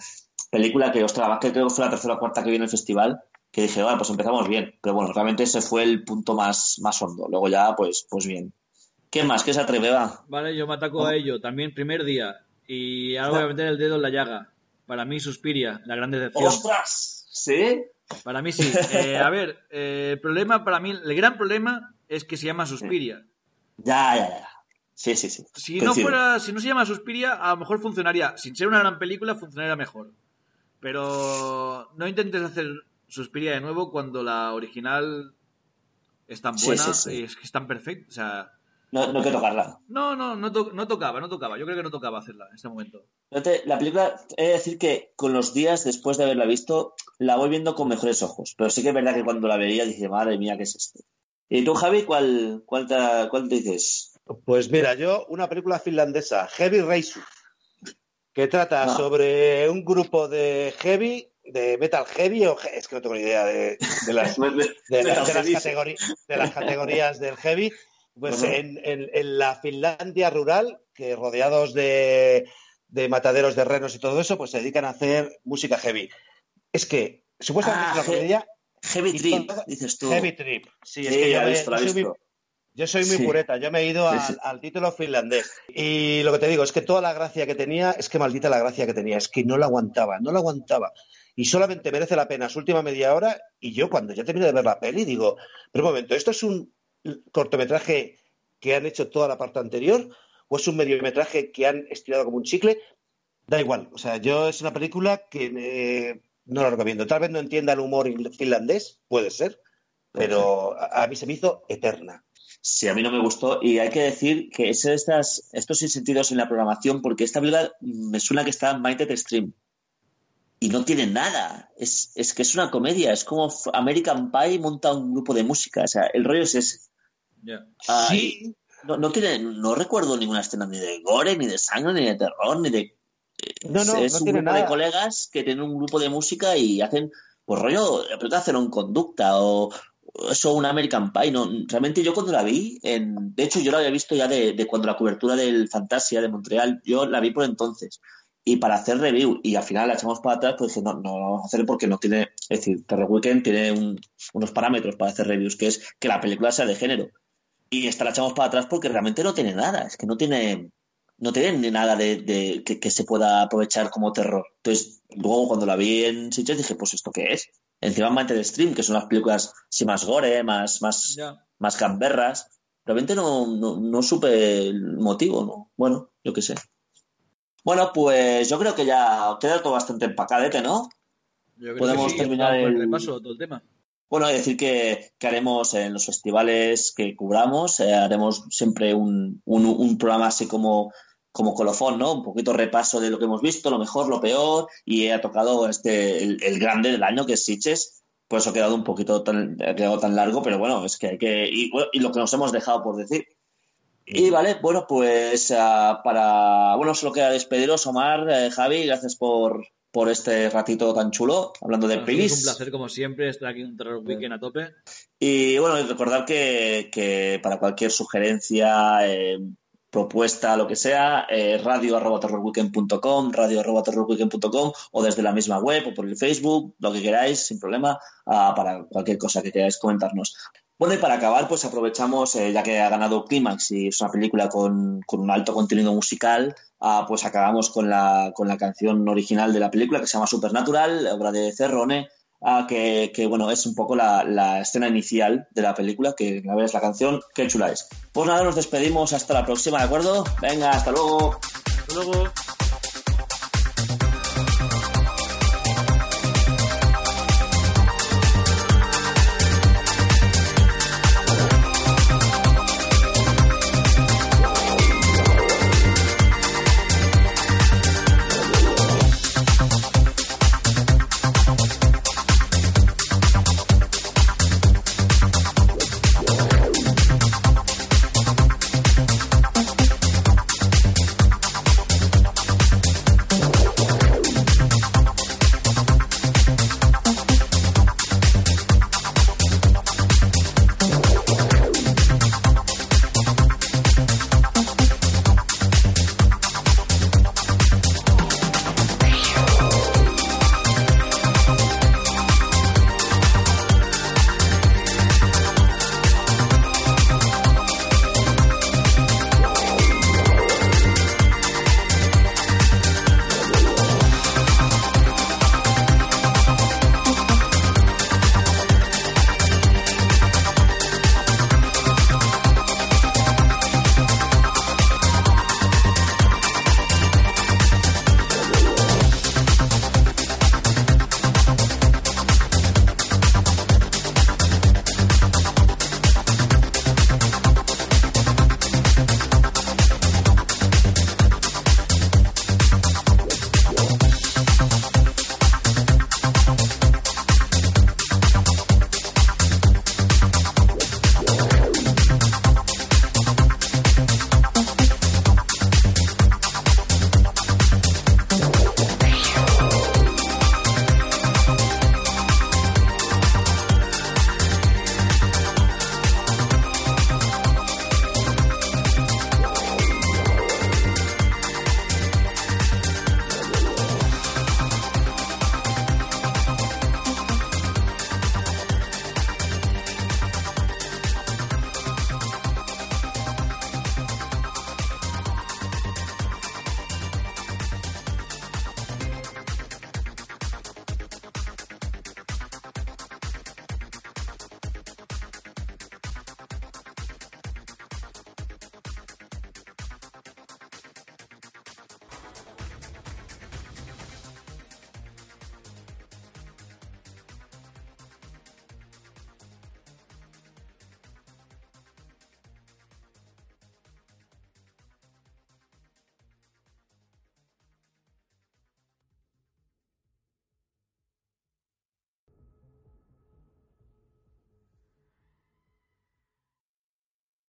película que, ostras, que creo que fue la tercera o cuarta que vi en el festival, que dije, bueno, pues empezamos bien, pero bueno, realmente ese fue el punto más, más hondo, luego ya, pues, pues bien. ¿Qué más? ¿Qué se atreve? Va. Vale, yo me ataco a ello también primer día. Y ahora voy a meter el dedo en la llaga. Para mí, Suspiria, la gran decepción. ¡Ostras! ¿Sí? Para mí sí. Eh, a ver, eh, el problema para mí, el gran problema es que se llama Suspiria. Ya, ya, ya. Sí, sí, sí. Si no fuera, si no se llama Suspiria, a lo mejor funcionaría. Sin ser una gran película, funcionaría mejor. Pero no intentes hacer Suspiria de nuevo cuando la original es tan buena sí, sí. y es que es tan perfecta. O sea, No, no hay que tocarla. no, no, no, to- no tocaba, no tocaba. Yo creo que no tocaba hacerla en este momento. La película, he de decir que con los días después de haberla visto, la voy viendo con mejores ojos. Pero sí que es verdad que cuando la veía dije, madre mía, ¿qué es esto? ¿Y tú, Javi, cuál, cuál, te, cuál te dices? Pues mira, yo una película finlandesa, Heavy Racer, que trata Ah. sobre un grupo de heavy, de metal heavy, o es que no tengo ni idea de, de las, de, de las categorías del heavy, pues en, en- en la Finlandia rural, que rodeados de, de mataderos de renos y todo eso, pues se dedican a hacer música heavy. Es que, supuestamente Ah, es una comedia Heavy Trip, todo- dices tú. heavy trip. Sí, es que yo la he me- visto, la yo visto. Yo soy muy Sí. pureta, yo me he ido al, título finlandés. Y lo que te digo es que toda la gracia que tenía, es que maldita la gracia que tenía, es que no la aguantaba, no la aguantaba. Y solamente merece la pena su última media hora. Y yo, cuando ya termino de ver la peli, digo, pero un momento, ¿esto es un cortometraje que han hecho toda la parte anterior? ¿O es un mediometraje que han estirado como un chicle? Da igual. O sea, yo es una película que eh, no la recomiendo. Tal vez no entienda el humor finlandés, puede ser, pero a, a mí se me hizo eterna. Sí, a mí no me gustó. Y hay que decir que es de estas, estos sentidos en la programación, porque esta película me suena que está en Minded Stream. Y no tiene nada. Es, es que es una comedia. Es como American Pie monta un grupo de música. O sea, el rollo es ese. Ah, sí, No, no tiene, no recuerdo ninguna escena ni de gore, ni de sangre, ni de terror, ni de. No, no, es no un tiene grupo de colegas que tienen un grupo de música y hacen, pues rollo, la película Cero en conducta o eso, un American Pie. No, realmente yo cuando la vi, en, de hecho yo la había visto ya de, de cuando la cobertura del Fantasia de Montreal, yo la vi por entonces. Y para hacer review, y al final la echamos para atrás, pues dije, no, no la vamos a hacer porque no tiene, es decir, Terror Weekend tiene un- unos parámetros para hacer reviews, que es que la película sea de género. Y esta la echamos para atrás porque realmente no tiene nada, es que no tiene, no tiene ni nada de, que se pueda aprovechar como terror. Entonces, luego cuando la vi en Sitges dije, pues ¿esto qué es? Encima Mente de Stream, que son unas películas así más gore, más, más, más gamberras. Realmente no, no, no supe el motivo, ¿no? Bueno, yo qué sé. Bueno, pues yo creo que ya queda todo bastante empacadete, ¿no? Yo creo Podemos que sí, terminar el- repaso todo el tema. Bueno, decir que, que haremos en los festivales que cubramos, eh, haremos siempre un, un, un programa así como, como colofón, ¿no? Un poquito repaso de lo que hemos visto, lo mejor, lo peor, y ha tocado este, el, el grande del año, que es Sitges. Por eso ha quedado un poquito tan, ha quedado tan largo, pero bueno, es que hay que. Y, bueno, y lo que nos hemos dejado por decir. Y vale, bueno, pues ah, para. Bueno, solo queda despediros, Omar, eh, Javi, gracias por, por este ratito tan chulo, hablando de nosotros pelis. Es un placer, como siempre, estar aquí un Terror Weekend a tope. Y bueno, recordar que, que para cualquier sugerencia, eh, propuesta, lo que sea, eh, radio arroba radio arroba o desde la misma web o por el Facebook, lo que queráis, sin problema, ah, para cualquier cosa que queráis comentarnos. Bueno, y para acabar, pues aprovechamos, eh, ya que ha ganado Clímax y es una película con, con un alto contenido musical, ah, pues acabamos con la, con la canción original de la película que se llama Supernatural, obra de Cerrone, ah, que, bueno, es un poco la, escena inicial de la película, que la ves la canción, qué chula es. Pues nada, nos despedimos hasta la próxima, ¿de acuerdo? Venga, hasta luego. Hasta luego.